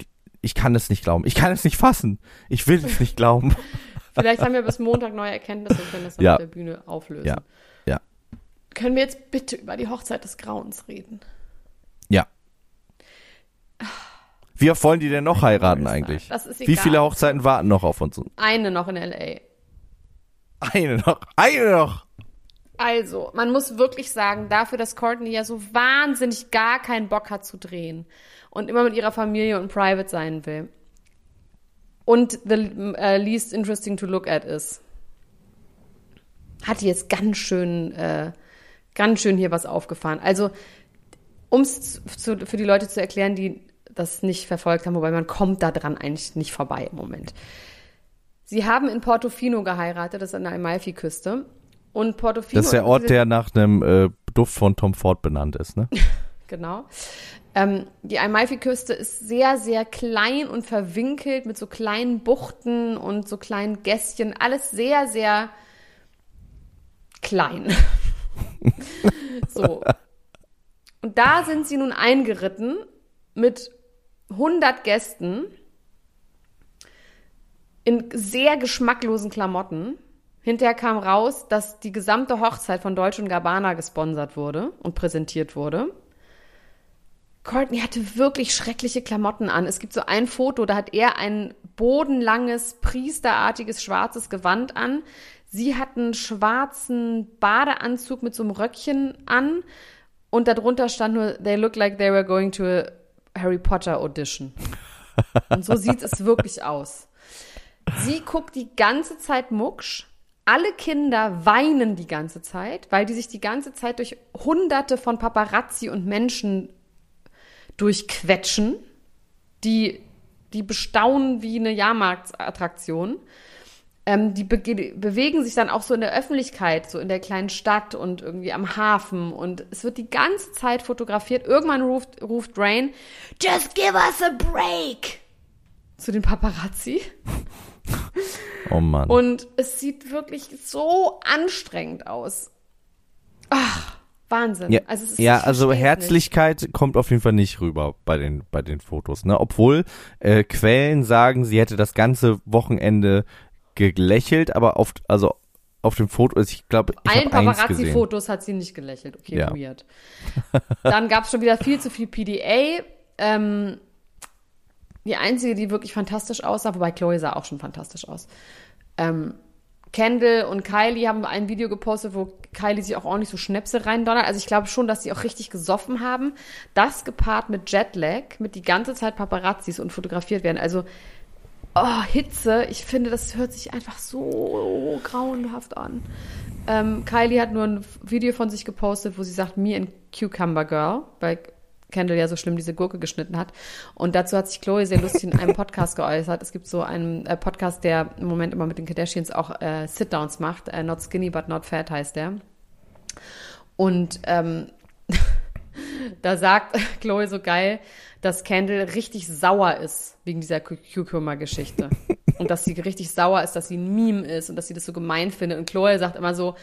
ich kann es nicht glauben. Ich kann es nicht fassen. Ich will es nicht glauben. Vielleicht haben wir bis Montag neue Erkenntnisse und können das ja. auf der Bühne auflösen. Ja. ja. Können wir jetzt bitte über die Hochzeit des Grauens reden? Ja. Wie oft wollen die denn noch heiraten eigentlich? Das ist egal. Wie viele Hochzeiten warten noch auf uns? Eine noch in L.A. Eine noch. Eine noch. Also, man muss wirklich sagen, dafür, dass Courtney ja so wahnsinnig gar keinen Bock hat zu drehen und immer mit ihrer Familie und private sein will. Und the uh, least interesting to look at is. Hat jetzt ganz schön, äh, ganz schön hier was aufgefahren. Also, um es für die Leute zu erklären, die das nicht verfolgt haben, wobei man kommt da dran eigentlich nicht vorbei im Moment. Sie haben in Portofino geheiratet, das ist an der Amalfi-Küste. Und Portofino. Das ist der Ort, der nach einem äh, Duft von Tom Ford benannt ist, ne? genau. Ähm, die Amalfi-Küste ist sehr, sehr klein und verwinkelt mit so kleinen Buchten und so kleinen Gästchen. Alles sehr, sehr klein. so. Und da sind sie nun eingeritten mit 100 Gästen in sehr geschmacklosen Klamotten Hinterher kam raus, dass die gesamte Hochzeit von Deutsche und Gabbana gesponsert wurde und präsentiert wurde. Courtney hatte wirklich schreckliche Klamotten an. Es gibt so ein Foto, da hat er ein bodenlanges, priesterartiges schwarzes Gewand an. Sie hat einen schwarzen Badeanzug mit so einem Röckchen an und darunter stand nur, they look like they were going to a Harry Potter Audition. Und so sieht es wirklich aus. Sie guckt die ganze Zeit mucksch. Alle Kinder weinen die ganze Zeit, weil die sich die ganze Zeit durch hunderte von Paparazzi und Menschen durchquetschen, die, die bestaunen wie eine Jahrmarktsattraktion. Ähm, die be bewegen sich dann auch so in der Öffentlichkeit, so in der kleinen Stadt und irgendwie am Hafen. Und es wird die ganze Zeit fotografiert. Irgendwann ruft, ruft Rain, just give us a break! Zu den Paparazzi. Oh Mann. Und es sieht wirklich so anstrengend aus. Ach, Wahnsinn. Ja, also, ja, also Herzlichkeit kommt auf jeden Fall nicht rüber bei den, bei den Fotos. Ne? Obwohl äh, Quellen sagen, sie hätte das ganze Wochenende gelächelt, aber auf, also auf dem Foto, ich glaube, ich Allen. Paparazzi-Fotos hat sie nicht gelächelt. Okay, Ja. weird. Dann gab es schon wieder viel zu viel PDA. Ähm, die einzige, die wirklich fantastisch aussah, wobei Chloe sah auch schon fantastisch aus. Ähm, Kendall und Kylie haben ein Video gepostet, wo Kylie sich auch ordentlich so Schnäpse reindonnert. Also ich glaube schon, dass sie auch richtig gesoffen haben. Das gepaart mit Jetlag, mit die ganze Zeit Paparazzis und fotografiert werden. Also oh, Hitze, ich finde, das hört sich einfach so grauenhaft an. Ähm, Kylie hat nur ein Video von sich gepostet, wo sie sagt, me and Cucumber Girl, weil Kendall ja so schlimm diese Gurke geschnitten hat. Und dazu hat sich Chloe sehr lustig in einem Podcast geäußert. Es gibt so einen äh, Podcast, der im Moment immer mit den Kardashians auch äh, Sit-Downs macht. Äh, not Skinny, but not Fat heißt der. Und ähm, da sagt Chloe so geil, dass Kendall richtig sauer ist wegen dieser Cu- Cucumber-Geschichte. und dass sie richtig sauer ist, dass sie ein Meme ist und dass sie das so gemein findet. Und Chloe sagt immer so,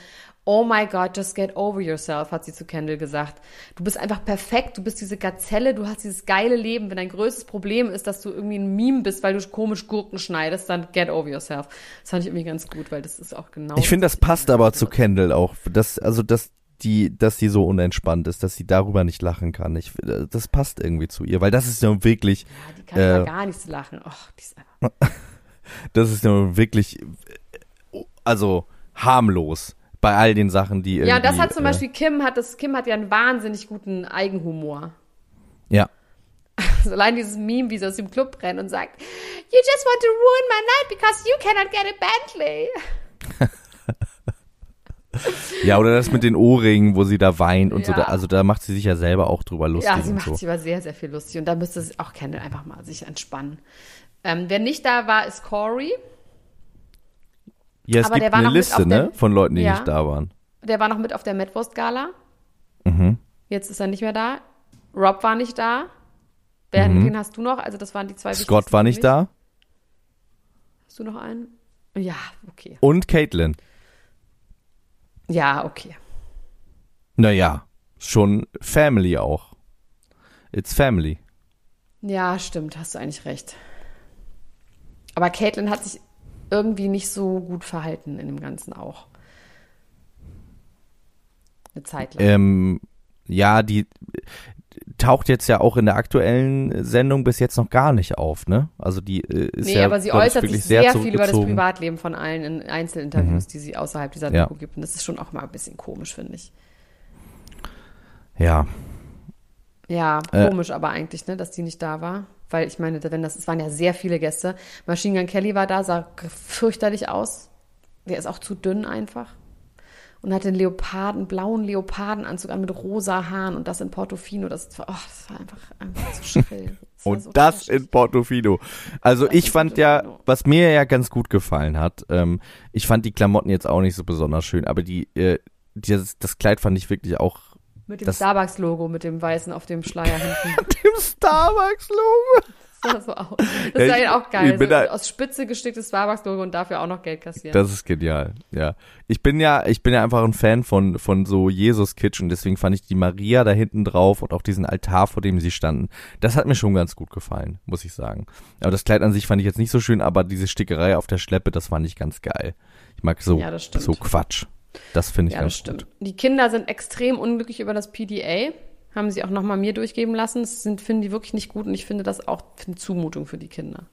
oh my God, just get over yourself, hat sie zu Kendall gesagt. Du bist einfach perfekt, du bist diese Gazelle, du hast dieses geile Leben. Wenn dein größtes Problem ist, dass du irgendwie ein Meme bist, weil du komisch Gurken schneidest, dann get over yourself. Das fand ich irgendwie ganz gut, weil das ist auch genau. Ich finde, das passt aber zu Kendall auch. Das, also, dass die, dass sie so unentspannt ist, dass sie darüber nicht lachen kann. Ich, das passt irgendwie zu ihr, weil das ist ja wirklich, Ja, die kann Äh, über gar nichts lachen. Och, die ist einfach das ist ja wirklich, äh, also harmlos bei all den Sachen, die irgendwie. Ja, das hat zum äh, Beispiel Kim hat das, Kim hat ja einen wahnsinnig guten Eigenhumor. Ja, Also allein dieses Meme, wie sie aus dem Club rennt und sagt, You just want to ruin my night because you cannot get a Bentley. ja, oder das mit den Ohrringen, wo sie da weint und so. Ja. Da, also da macht sie sich ja selber auch drüber lustig Ja, sie macht so. sich aber sehr, sehr viel lustig. Und da müsste sich auch Kendall einfach mal sich entspannen. Ähm, wer nicht da war, ist Corey. Ja, es aber der gibt war eine Liste, ne, von Leuten, die Ja. nicht da waren. Der war noch mit auf der Metwurst-Gala. Mhm. Jetzt ist er nicht mehr da. Rob war nicht da. Wer, Mhm. Wen hast du noch? Also das waren die zwei Scott war nicht da Hast du noch einen? Ja, okay. und Caitlin. Ja, okay. Naja, schon Family auch. It's Family. Ja, stimmt, hast du eigentlich recht. Aber Caitlin hat sich irgendwie nicht so gut verhalten in dem Ganzen auch. Eine Zeit lang. Ähm, ja, die taucht jetzt ja auch in der aktuellen Sendung bis jetzt noch gar nicht auf, ne? Also die äh, ist nee, ja aber sie äußert sich sehr, viel über das. Mhm. Privatleben von allen in Einzelinterviews, die sie außerhalb dieser Ja. Doku gibt. Und das ist schon auch mal ein bisschen komisch, finde ich. Ja, Ja, Äh. komisch aber eigentlich, ne, dass die nicht da war. Weil ich meine, wenn das, es waren ja sehr viele Gäste. Machine Gun Kelly war da, sah fürchterlich aus. Der ist auch zu dünn einfach. Und hatte einen Leoparden, blauen Leopardenanzug an mit rosa Haaren und das in Portofino. Das war, oh, das war einfach, einfach zu schrill. Das Und so das in Portofino. Also Das ich fand ja, was mir ja ganz gut gefallen hat, ähm, ich fand die Klamotten jetzt auch nicht so besonders schön, aber die, äh, dieses, das Kleid fand ich wirklich auch Mit dem Starbucks-Logo, mit dem weißen auf dem Schleier hinten. dem Starbucks-Logo. Das so aus. Das Ja, ist ja auch geil. so da- aus Spitze gesticktes Starbucks-Logo und dafür auch noch Geld kassieren. Das ist genial, ja. Ich bin ja, ich bin ja einfach ein Fan von, von so Jesus-Kitsch und deswegen fand ich die Maria da hinten drauf und auch diesen Altar, vor dem sie standen. Das hat mir schon ganz gut gefallen, muss ich sagen. Aber das Kleid an sich fand ich jetzt nicht so schön, aber diese Stickerei auf der Schleppe, das fand ich ganz geil. Ich mag so, Ja, so Quatsch. Das finde ich Ja, das ganz stimmt. gut. Die Kinder sind extrem unglücklich über das PDA. Haben sie auch nochmal mir durchgeben lassen. Das sind, finden die wirklich nicht gut und ich finde das auch eine Zumutung für die Kinder.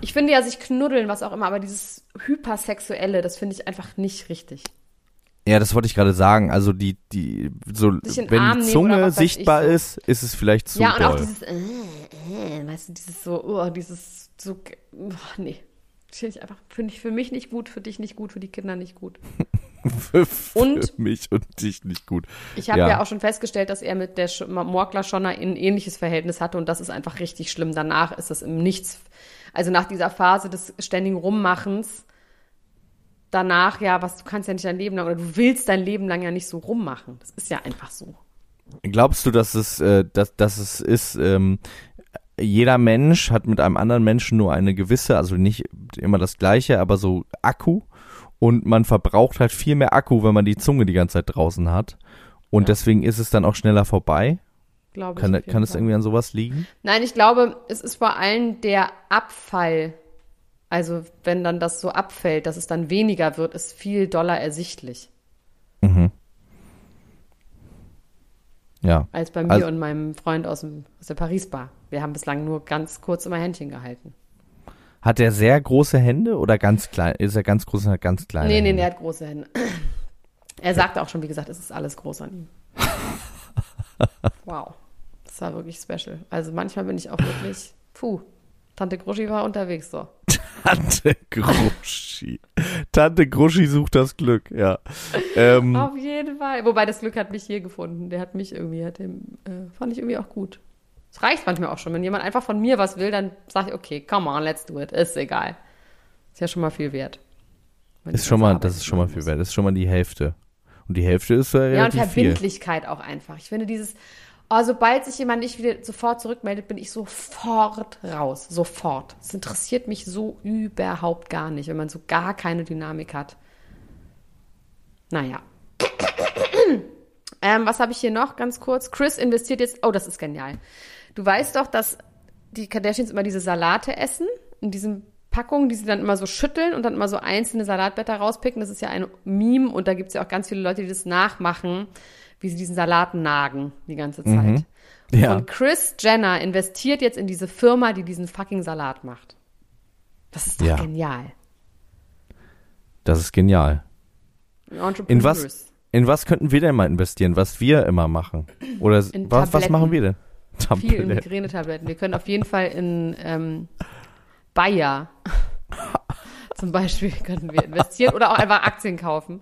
Ich finde ja sich knuddeln, was auch immer, aber dieses Hypersexuelle, das finde ich einfach nicht richtig. Ja, das wollte ich gerade sagen. Also die, die, so, wenn die Zunge sichtbar ist, ist es vielleicht zu ja, und doll. auch dieses, äh, äh, weißt du, dieses so, oh, dieses so, oh, nee. Finde ich einfach, finde ich für mich nicht gut, für dich nicht gut, für die Kinder nicht gut. für, für Und- mich und dich nicht gut. Ich habe ja. Ja. auch schon festgestellt, dass er mit der Sch Morgler Schonner ein ähnliches Verhältnis hatte und das ist einfach richtig schlimm. Danach ist es im Nichts, also nach dieser Phase des ständigen Rummachens, danach ja, was du kannst ja nicht dein Leben lang oder du willst dein Leben lang ja nicht so rummachen. Das ist ja einfach so. Glaubst du, dass es, äh, dass, dass es ist, ähm, jeder Mensch hat mit einem anderen Menschen nur eine gewisse, also nicht immer das gleiche, aber so Akku und man verbraucht halt viel mehr Akku, wenn man die Zunge die ganze Zeit draußen hat und Ja. deswegen ist es dann auch schneller vorbei. Glaube Kann, ich. kann es irgendwie an sowas liegen? Nein, ich glaube, es ist vor allem der Abfall. Also wenn dann das so abfällt, dass es dann weniger wird, ist viel doller ersichtlich Ja. als bei mir Also- und meinem Freund aus, dem, aus der Paris-Bar. Wir haben bislang nur ganz kurz immer Händchen gehalten. Hat er sehr große Hände oder ganz klein? Ist er ganz groß hat ganz kleine nee, nee, Hände? er hat große Hände. Er sagte auch schon, wie gesagt, es ist alles groß an ihm. wow. Das war wirklich special. Also manchmal bin ich auch wirklich, puh, Tante Gruschi war unterwegs so. Tante Gruschi. Tante Gruschi sucht das Glück, ja. Ähm, Auf jeden Fall. Wobei das Glück hat mich hier gefunden. Der hat mich irgendwie, hat dem, äh, fand ich irgendwie auch gut. Es reicht manchmal auch schon. Wenn jemand einfach von mir was will, dann sage ich, okay, come on, let's do it. Ist egal. Ist ja schon mal viel wert. Ist schon mal, das ist schon mal viel wert. Das ist schon mal die Hälfte. Und die Hälfte ist äh, Ja, und relativ viel. Verbindlichkeit auch einfach. Ich finde dieses, oh, sobald sich jemand nicht wieder sofort zurückmeldet, bin ich sofort raus. Sofort. Es interessiert mich so überhaupt gar nicht, wenn man so gar keine Dynamik hat. Naja. ähm, was habe ich hier noch ganz kurz? Chris investiert jetzt, oh, das ist genial. Du weißt doch, dass die Kardashians immer diese Salate essen, in diesen Packungen, die sie dann immer so schütteln und dann immer so einzelne Salatblätter rauspicken. Das ist ja ein Meme und da gibt es ja auch ganz viele Leute, die das nachmachen, wie sie diesen Salat nagen die ganze Zeit. Ja. Und Chris Jenner investiert jetzt in diese Firma, die diesen fucking Salat macht. Das ist doch Ja. genial. Das ist genial. In was, in was könnten wir denn mal investieren, was wir immer machen? Oder In was, was Tabletten. machen wir denn? Viel in Tabletten. Migränetabletten. Wir können auf jeden Fall in ähm, Bayer zum Beispiel könnten wir investieren oder auch einfach Aktien kaufen.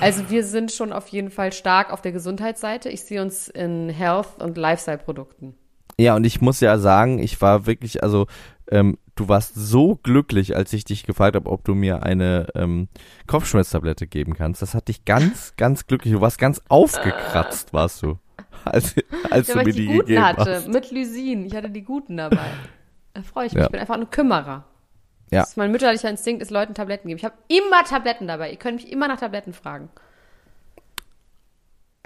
Also wir sind schon auf jeden Fall stark auf der Gesundheitsseite. Ich sehe uns in Health- und Lifestyle-Produkten. Ja, und ich muss ja sagen, ich war wirklich, also ähm, du warst so glücklich, als ich dich gefragt habe, ob du mir eine ähm, Kopfschmerztablette geben kannst. Das hat dich ganz, ganz glücklich. Du warst ganz aufgekratzt, warst du, als, als Ja, du mir die die guten gegeben hatte, hast. mit Lysin. Ich hatte die guten dabei. Da freue ich mich. Ja. Ich bin einfach ein Kümmerer. Ja. Das ist mein mütterlicher Instinkt, ist Leuten Tabletten geben. Ich habe immer Tabletten dabei. Ihr könnt mich immer nach Tabletten fragen.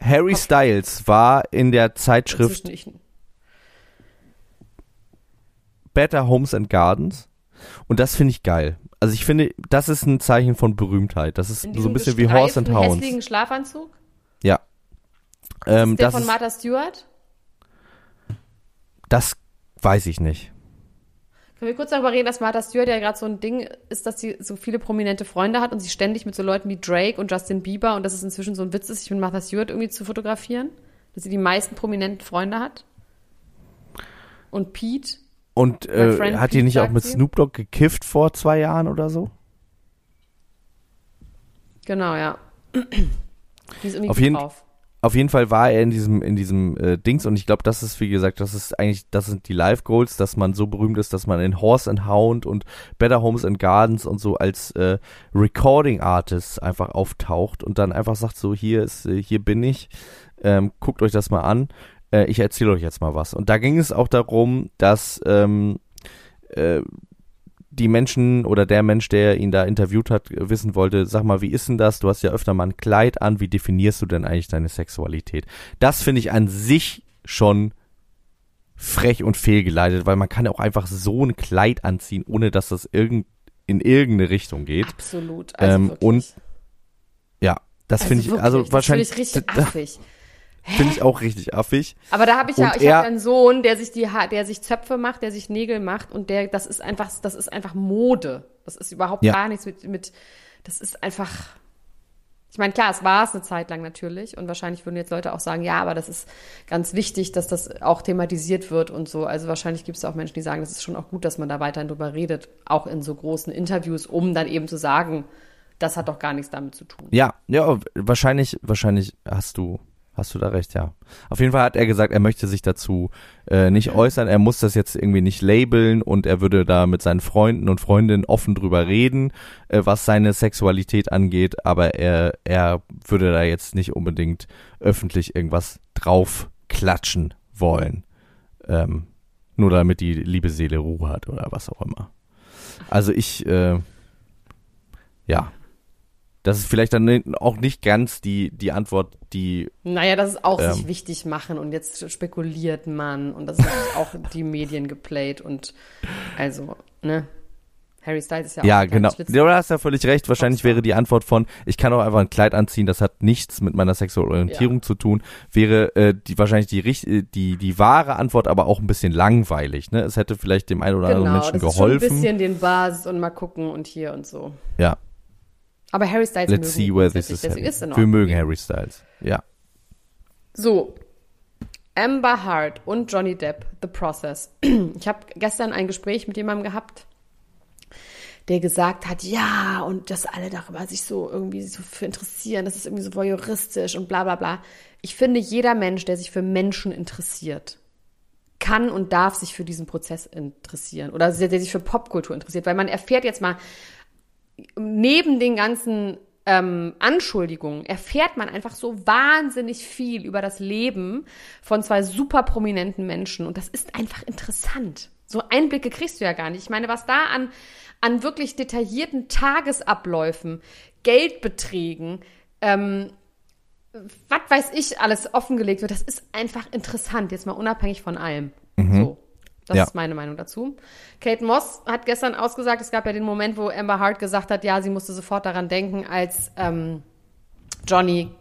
Harry Styles war in der Zeitschrift Better Homes and Gardens. Und das finde ich geil. Also ich finde, das ist ein Zeichen von Berühmtheit. Das ist so ein bisschen wie Horse and Hounds. hässlichen Schlafanzug. Ja. Ähm, der das, von ist, Martha Stewart. das weiß ich nicht. Können wir kurz darüber reden, dass Martha Stewart ja gerade so ein Ding ist, dass sie so viele prominente Freunde hat und sie ständig mit so Leuten wie Drake und Justin Bieber und dass es inzwischen so ein Witz ist, sich mit Martha Stewart irgendwie zu fotografieren? Dass sie die meisten prominenten Freunde hat? Und Pete? Und äh, hat die nicht auch mit sie. Snoop Dogg gekifft vor zwei Jahren oder so? Genau, ja. Die ist irgendwie Auf jeden- drauf. Auf jeden Fall war er in diesem in diesem äh, Dings und ich glaube, das ist wie gesagt, das ist eigentlich das sind die Life Goals, dass man so berühmt ist, dass man in Horse and Hound und Better Homes and Gardens und so als äh, Recording Artist einfach auftaucht und dann einfach sagt so hier ist äh, hier bin ich, ähm, guckt euch das mal an, äh, ich erzähle euch jetzt mal was. Und da ging es auch darum, dass ähm, äh, die Menschen oder der Mensch, der ihn da interviewt hat, wissen wollte, sag mal, wie ist denn das? Du hast ja öfter mal ein Kleid an, wie definierst du denn eigentlich deine Sexualität? Das finde ich an sich schon frech und fehlgeleitet, weil man kann ja auch einfach so ein Kleid anziehen, ohne dass das irgend, in irgendeine Richtung geht. Absolut. Also Ähm, und Ja, das also finde ich, also das wahrscheinlich finde ich richtig da- affig. Finde ich auch richtig affig. Aber da habe ich ja, Und ich er- habe einen Sohn, der sich die, Ha- der sich Zöpfe macht, der sich Nägel macht und der, das ist einfach, das ist einfach Mode. Das ist überhaupt Ja. gar nichts mit, mit, das ist einfach, Ich meine, klar, es war es eine Zeit lang natürlich und wahrscheinlich würden jetzt Leute auch sagen, ja, aber das ist ganz wichtig, dass das auch thematisiert wird und so. Also wahrscheinlich gibt es auch Menschen, die sagen, das ist schon auch gut, dass man da weiterhin drüber redet, auch in so großen Interviews, um dann eben zu sagen, das hat doch gar nichts damit zu tun. Ja, ja, wahrscheinlich, wahrscheinlich hast du Hast du da recht, ja. Auf jeden Fall hat er gesagt, er möchte sich dazu äh, nicht äußern. Er muss das jetzt irgendwie nicht labeln und er würde da mit seinen Freunden und Freundinnen offen drüber reden, äh, was seine Sexualität angeht. Aber er, er würde da jetzt nicht unbedingt öffentlich irgendwas drauf klatschen wollen. Ähm, nur damit die liebe Seele Ruhe hat oder was auch immer. Also ich, äh, ja, das ist vielleicht dann auch nicht ganz die, die Antwort, die. Naja, das ist auch ähm, sich wichtig machen und jetzt spekuliert man und das ist auch die Medien geplayt und also, ne? Harry Styles ist ja auch Ja, genau. Du hast ja völlig recht. Wahrscheinlich wäre die Antwort von, ich kann auch einfach ein Kleid anziehen, das hat nichts mit meiner sexuellen Orientierung ja. zu tun, wäre äh, die wahrscheinlich die, äh, die, die wahre Antwort, aber auch ein bisschen langweilig. Ne? Es hätte vielleicht dem einen oder anderen genau, Menschen das geholfen. Ist schon ein bisschen den Basis und mal gucken und hier und so. Ja, aber Harry Styles Let's see where this is heading. Wir mögen Harry Styles, ja. So, Amber Hart und Johnny Depp, The Process. Ich habe gestern ein Gespräch mit jemandem gehabt, der gesagt hat, ja, und dass alle darüber sich so irgendwie so für interessieren, das ist irgendwie so voyeuristisch und bla bla bla. Ich finde, jeder Mensch, der sich für Menschen interessiert, kann und darf sich für diesen Prozess interessieren oder der, der sich für Popkultur interessiert, weil man erfährt jetzt mal neben den ganzen ähm, Anschuldigungen erfährt man einfach so wahnsinnig viel über das Leben von zwei super prominenten Menschen und das ist einfach interessant. So Einblicke kriegst du ja gar nicht. Ich meine, was da an, an wirklich detaillierten Tagesabläufen, Geldbeträgen, ähm, was weiß ich, alles offengelegt wird, das ist einfach interessant, jetzt mal unabhängig von allem. Mhm. So. Das ja. ist meine Meinung dazu. Kate Moss hat gestern ausgesagt, es gab ja den Moment, wo Amber Hart gesagt hat, ja, sie musste sofort daran denken, als ähm, Johnny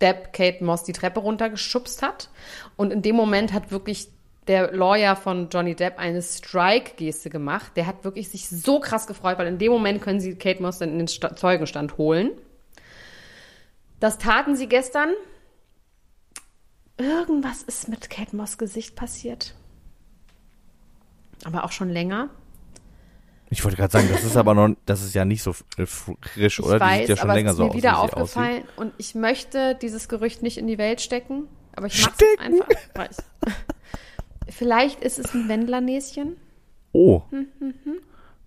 Depp Kate Moss die Treppe runtergeschubst hat. Und in dem Moment hat wirklich der Lawyer von Johnny Depp eine Strike-Geste gemacht. Der hat wirklich sich so krass gefreut, weil in dem Moment können sie Kate Moss dann in den St Zeugenstand holen. Das taten sie gestern. Irgendwas ist mit Kate Moss Gesicht passiert aber auch schon länger. Ich wollte gerade sagen, das ist aber noch, das ist ja nicht so frisch, oder? Ich weiß, die sieht ja schon aber länger es ist mir so wieder aus, aufgefallen und ich möchte dieses Gerücht nicht in die Welt stecken, aber ich mache es einfach. Ich, vielleicht ist es ein Wendlernäschen. Oh. Hm, hm, hm.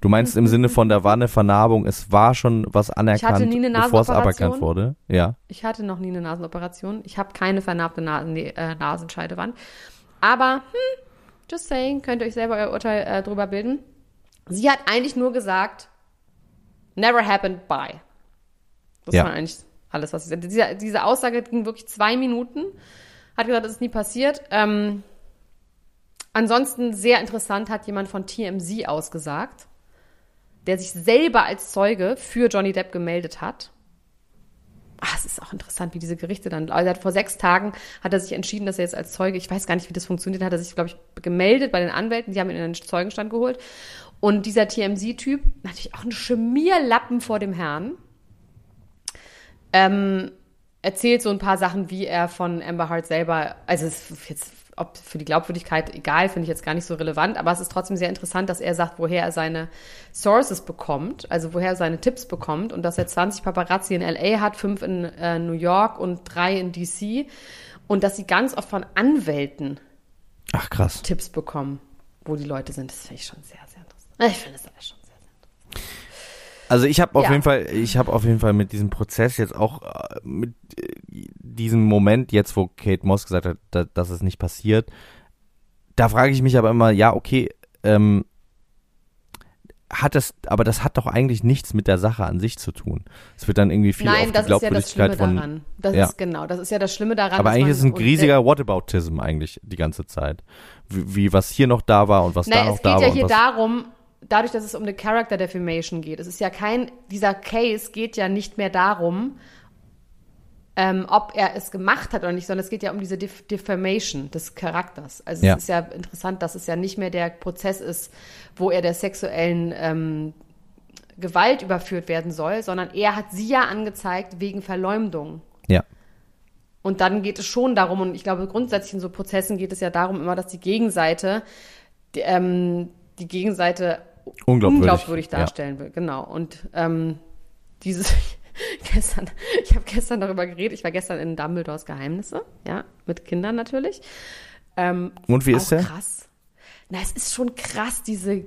Du meinst im Sinne von, da war eine Vernarbung, es war schon was anerkannt, bevor es aberkannt wurde? Ja. Ich hatte noch nie eine Nasenoperation. Ich habe keine vernarbte Nasen, äh, Nasenscheidewand. Aber, hm, Just saying, könnt ihr euch selber euer Urteil äh, drüber bilden. Sie hat eigentlich nur gesagt, never happened, bye. Das ja. war eigentlich alles, was sie sagte. Diese, diese Aussage ging wirklich zwei Minuten. Hat gesagt, das ist nie passiert. Ähm, ansonsten sehr interessant hat jemand von TMZ ausgesagt, der sich selber als Zeuge für Johnny Depp gemeldet hat ach, es ist auch interessant, wie diese Gerichte dann. Also vor sechs Tagen hat er sich entschieden, dass er jetzt als Zeuge, ich weiß gar nicht, wie das funktioniert, hat er sich, glaube ich, gemeldet bei den Anwälten, die haben ihn in den Zeugenstand geholt. Und dieser TMZ-Typ, natürlich auch ein Schmierlappen vor dem Herrn, ähm, erzählt so ein paar Sachen, wie er von Amber Hart selber, also es ist jetzt ob für die Glaubwürdigkeit egal, finde ich jetzt gar nicht so relevant, aber es ist trotzdem sehr interessant, dass er sagt, woher er seine Sources bekommt, also woher er seine Tipps bekommt und dass er 20 Paparazzi in LA hat, fünf in äh, New York und drei in DC und dass sie ganz oft von Anwälten Ach. Tipps bekommen, wo die Leute sind. Das finde ich schon sehr, sehr interessant. Ich finde das alles schon. Also ich habe auf ja. jeden Fall, ich habe auf jeden Fall mit diesem Prozess jetzt auch äh, mit äh, diesem Moment jetzt, wo Kate Moss gesagt hat, da, dass es nicht passiert, da frage ich mich aber immer, ja okay, ähm, hat das, aber das hat doch eigentlich nichts mit der Sache an sich zu tun. Es wird dann irgendwie viel Nein, auf das die Glaubwürdigkeit ist ja das Schlimme daran. Das ja. ist genau, das ist ja das Schlimme daran. Aber eigentlich ist es ein riesiger Whataboutism eigentlich die ganze Zeit. Wie, wie, was hier noch da war und was Nein, da noch da war. Es geht ja hier darum, dadurch, dass es um eine Character Defamation geht, es ist ja kein, dieser Case geht ja nicht mehr darum, ähm, ob er es gemacht hat oder nicht, sondern es geht ja um diese Def Defamation des Charakters. Also ja. es ist ja interessant, dass es ja nicht mehr der Prozess ist, wo er der sexuellen ähm, Gewalt überführt werden soll, sondern er hat sie ja angezeigt wegen Verleumdung. Ja. Und dann geht es schon darum, und ich glaube, grundsätzlich in so Prozessen geht es ja darum immer, dass die Gegenseite, die, ähm, die Gegenseite Unglaubwürdig, unglaubwürdig ja. darstellen will. Genau. Und ähm, dieses gestern, ich habe gestern darüber geredet, ich war gestern in Dumbledores Geheimnisse, ja, mit Kindern natürlich. Ähm, Und wie ist der? krass. Na, es ist schon krass, diese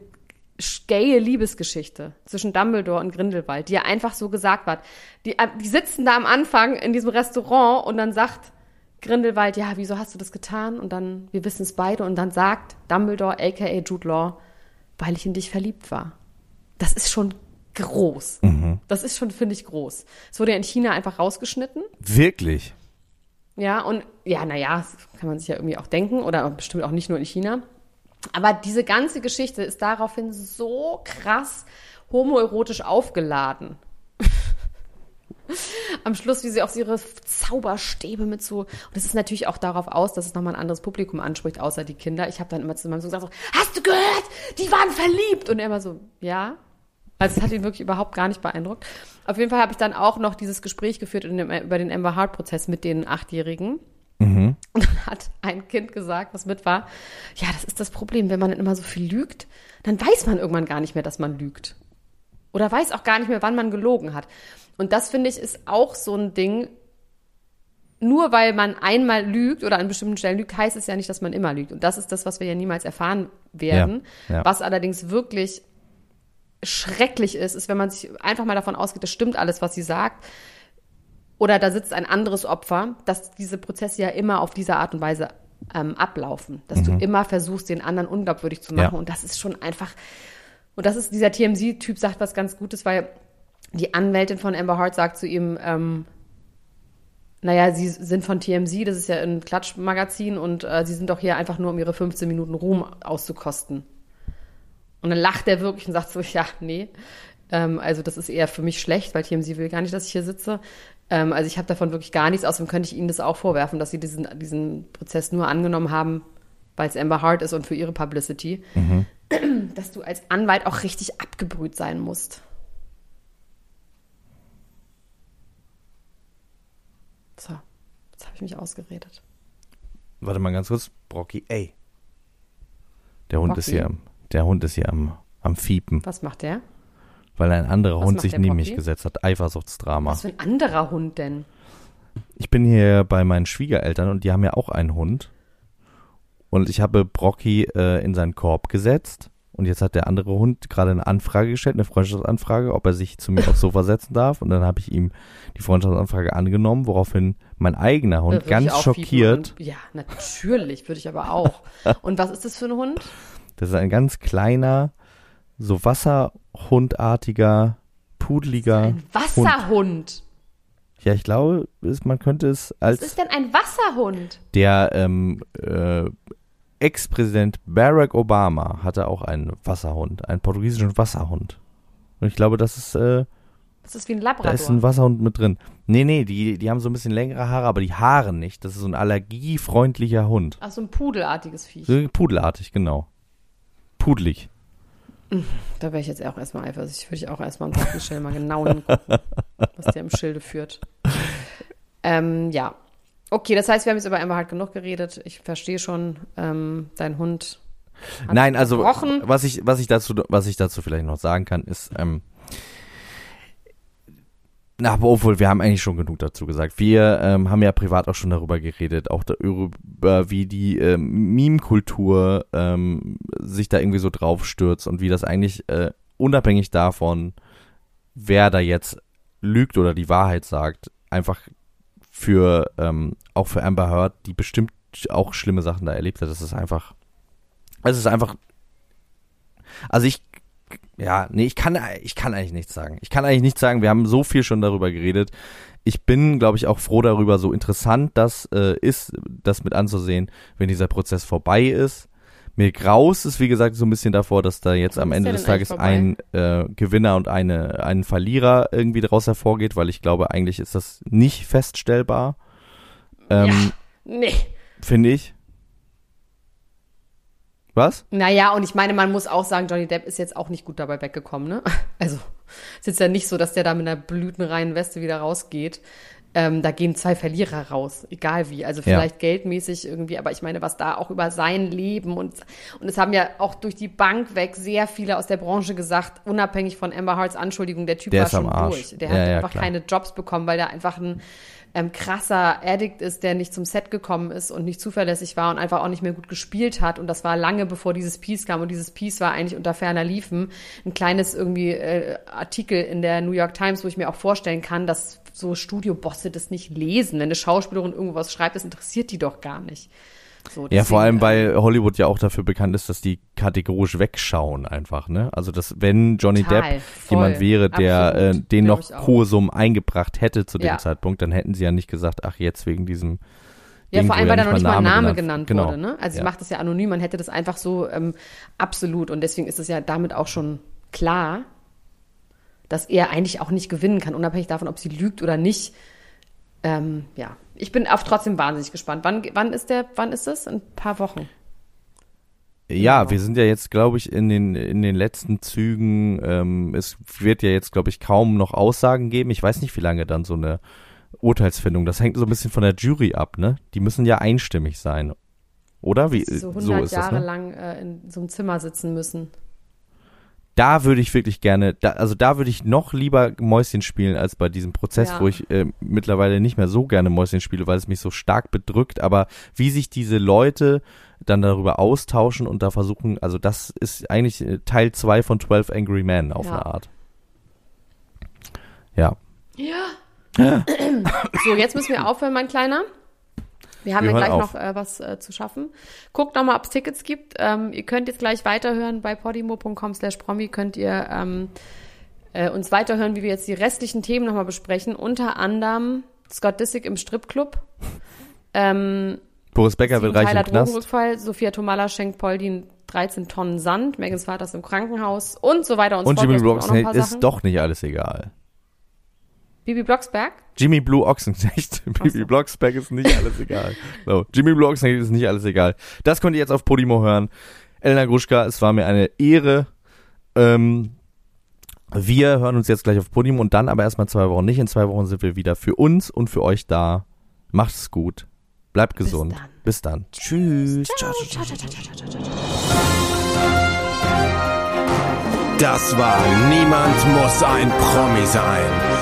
gaye Liebesgeschichte zwischen Dumbledore und Grindelwald, die ja einfach so gesagt wird. Die, äh, die sitzen da am Anfang in diesem Restaurant und dann sagt Grindelwald, ja, wieso hast du das getan? Und dann, wir wissen es beide, und dann sagt Dumbledore, aka Jude Law, weil ich in dich verliebt war. Das ist schon groß. Das ist schon, finde ich, groß. Es wurde ja in China einfach rausgeschnitten. Wirklich? Ja, und ja, naja, kann man sich ja irgendwie auch denken oder bestimmt auch nicht nur in China. Aber diese ganze Geschichte ist daraufhin so krass homoerotisch aufgeladen. Am Schluss, wie sie auch ihre Zauberstäbe mit so. Und es ist natürlich auch darauf aus, dass es nochmal ein anderes Publikum anspricht, außer die Kinder. Ich habe dann immer zu meinem Sohn gesagt: so, Hast du gehört? Die waren verliebt. Und er immer so: Ja. Also, es hat ihn wirklich überhaupt gar nicht beeindruckt. Auf jeden Fall habe ich dann auch noch dieses Gespräch geführt dem, über den Amber Hart-Prozess mit den Achtjährigen. Und dann hat ein Kind gesagt, was mit war, ja, das ist das Problem, wenn man dann immer so viel lügt, dann weiß man irgendwann gar nicht mehr, dass man lügt. Oder weiß auch gar nicht mehr, wann man gelogen hat. Und das finde ich ist auch so ein Ding. Nur weil man einmal lügt oder an bestimmten Stellen lügt, heißt es ja nicht, dass man immer lügt. Und das ist das, was wir ja niemals erfahren werden. Ja, ja. Was allerdings wirklich schrecklich ist, ist, wenn man sich einfach mal davon ausgeht, das stimmt alles, was sie sagt. Oder da sitzt ein anderes Opfer, dass diese Prozesse ja immer auf diese Art und Weise ähm, ablaufen. Dass du immer versuchst, den anderen unglaubwürdig zu machen. Mhm. Ja. Und das ist schon einfach. Und das ist, dieser TMZ-Typ sagt was ganz Gutes, weil die Anwältin von Amber Hart sagt zu ihm, ähm, naja, sie sind von TMZ, das ist ja ein Klatschmagazin und äh, sie sind doch hier einfach nur, um ihre 15 Minuten Ruhm auszukosten. Und dann lacht er wirklich und sagt so, ja, nee, ähm, also das ist eher für mich schlecht, weil TMZ will gar nicht, dass ich hier sitze. Ähm, also ich habe davon wirklich gar nichts, außerdem könnte ich ihnen das auch vorwerfen, dass sie diesen, diesen Prozess nur angenommen haben, weil es Amber Hart ist und für ihre Publicity, dass du als Anwalt auch richtig abgebrüht sein musst. So, jetzt habe ich mich ausgeredet. Warte mal ganz kurz. Brocky, ey. Der Hund ist Brocky? hier am, der Hund ist hier am, am Fiepen, Was macht der? weil ein anderer Was Hund sich neben mich gesetzt hat. Eifersuchtsdrama. Was für ein anderer Hund denn? Ich bin hier bei meinen Schwiegereltern und die haben ja auch einen Hund. Und ich habe Brocky äh, in seinen Korb gesetzt. Und jetzt hat der andere Hund gerade eine Anfrage gestellt, eine Freundschaftsanfrage, ob er sich zu mir aufs Sofa setzen darf. Und dann habe ich ihm die Freundschaftsanfrage angenommen, woraufhin mein eigener Hund ganz schockiert, fiepen und- Ja, natürlich, würde ich aber auch. Und was ist das für ein Hund? das ist ein ganz kleiner, so Wasserhundartiger, pudeliger Ein Wasserhund. Ja, ich glaube, man könnte es Was als ist denn ein Wasserhund? der ähm, äh, Ex-Präsident Barack Obama hatte auch einen Wasserhund, einen portugiesischen Wasserhund. Und ich glaube, das ist, äh, Das ist wie ein da Labrador. ist ein Wasserhund mit drin. Nee, nee, die, die haben so ein bisschen längere Haare, aber die Haare nicht. Das ist so ein allergiefreundlicher Hund. Ach, so ein pudelartiges Viech. So pudelartig, genau. Pudelig. Da wäre ich jetzt auch erstmal eifersüchtig. Würde ich auch erstmal an Sachen stellen, mal genau hingucken, was der im Schilde führt. Ähm, ja. Okay, das heißt, wir haben jetzt über Amber Hart genug geredet. Ich verstehe schon, ähm, dein Hund. hat Nein, also gebrochen. was ich, was ich dazu, was ich dazu vielleicht noch sagen kann, ist, ähm, na, aber obwohl, wir haben eigentlich schon genug dazu gesagt. Wir ähm, haben ja privat auch schon darüber geredet, auch darüber, wie die ähm, Meme-Kultur ähm, sich da irgendwie so draufstürzt und wie das eigentlich äh, unabhängig davon, wer da jetzt lügt oder die Wahrheit sagt, einfach für ähm, auch für Amber Heard, die bestimmt auch schlimme Sachen da erlebt hat, das ist einfach, es ist einfach, also ich ja, nee, ich kann, ich kann eigentlich nichts sagen. Ich kann eigentlich nichts sagen. Wir haben so viel schon darüber geredet. Ich bin, glaube ich, auch froh darüber, so interessant das äh, ist, das mit anzusehen, wenn dieser Prozess vorbei ist. Mir graust es, wie gesagt, so ein bisschen davor, dass da jetzt Wann am ist Ende des Tages ein äh, Gewinner und eine, ein Verlierer irgendwie daraus hervorgeht, weil ich glaube, eigentlich ist das nicht feststellbar. Ähm, Nee. Finde ich. Was? Naja, und ich meine, man muss auch sagen, Johnny Depp ist jetzt auch nicht gut dabei weggekommen, ne? Also, es ist jetzt ja nicht so, dass der da mit einer blütenreinen Weste wieder rausgeht. Ähm, da gehen zwei Verlierer raus, egal wie. Also vielleicht ja. geldmäßig irgendwie, aber ich meine, was da auch über sein Leben und, und es haben ja auch durch die Bank weg sehr viele aus der Branche gesagt, unabhängig von Amber Harts Anschuldigung, der Typ der war schon durch. Der ja, hat ja, einfach klar. keine Jobs bekommen, weil der einfach ein ähm, krasser Addict ist, der nicht zum Set gekommen ist und nicht zuverlässig war und einfach auch nicht mehr gut gespielt hat. Und das war lange bevor dieses Piece kam. Und dieses Piece war eigentlich unter ferner Liefen. Ein kleines irgendwie äh, Artikel in der New York Times, wo ich mir auch vorstellen kann, dass so Studiobosse das nicht lesen. Wenn eine Schauspielerin irgendwas schreibt, das interessiert die doch gar nicht. So, ja, vor allem, weil ähm, Hollywood ja auch dafür bekannt ist, dass die kategorisch wegschauen einfach, ne? Also, dass wenn Johnny Total, Depp voll, jemand wäre, der äh, den noch hohe Summen eingebracht hätte zu dem ja. Zeitpunkt, dann hätten sie ja nicht gesagt, ach, jetzt wegen diesem ja, vor allem, weil da noch nicht mal ein Name genannt, genannt genau. wurde. Ne? Also ja. sie macht das ja anonym, man hätte das einfach so ähm, absolut. Und deswegen ist es ja damit auch schon klar, dass er eigentlich auch nicht gewinnen kann, unabhängig davon, ob sie lügt oder nicht. Ähm, ja, ich bin auf trotzdem wahnsinnig gespannt. Wann, wann ist der, wann ist das? In ein paar Wochen. Ja, wir sind ja jetzt, glaube ich, in den, in den letzten Zügen. Ähm, es wird ja jetzt, glaube ich, kaum noch Aussagen geben. Ich weiß nicht, wie lange dann so eine Urteilsfindung. Das hängt so ein bisschen von der Jury ab, ne? Die müssen ja einstimmig sein. Oder? Wie, so 100 so ist Jahre das, ne? lang äh, in so einem Zimmer sitzen müssen da würde ich wirklich gerne, da, also da würde ich noch lieber Mäuschen spielen als bei diesem Prozess, ja. wo ich äh, mittlerweile nicht mehr so gerne Mäuschen spiele, weil es mich so stark bedrückt. Aber wie sich diese Leute dann darüber austauschen und da versuchen, also das ist eigentlich äh, Teil 2 von 12 Angry Men auf ja. eine Art. Ja. Ja. so, jetzt müssen wir aufhören, mein Kleiner. Wir haben wir ja gleich auf. noch äh, was äh, zu schaffen. Guckt nochmal, ob es Tickets gibt. Ähm, ihr könnt jetzt gleich weiterhören bei podimo.com slash promi könnt ihr ähm, äh, uns weiterhören, wie wir jetzt die restlichen Themen nochmal besprechen. Unter anderem Scott Disick im Stripclub. Ähm, Boris Becker wird reich im Knast. Sophia Tomala schenkt Paulin 13 Tonnen Sand. Megans Vater ist im Krankenhaus und so weiter und, so fort. Und Jimmy Blocksberg ist doch nicht alles egal. Bibi Blocksberg? Jimmy Blue Ochsenknecht. Bibi so. Blocksberg ist nicht alles egal. So, Jimmy Blue Ochsenknecht ist nicht alles egal. Das könnt ihr jetzt auf Podimo hören. Elena Gruschka, es war mir eine Ehre. Ähm, wir hören uns jetzt gleich auf Podimo und dann aber erstmal zwei Wochen nicht. In zwei Wochen sind wir wieder für uns und für euch da. Macht es gut. Bleibt gesund. Bis dann. Bis dann. Tschüss. Ciao, ciao, ciao, ciao, ciao, ciao, ciao. Das war Niemand muss ein Promi sein.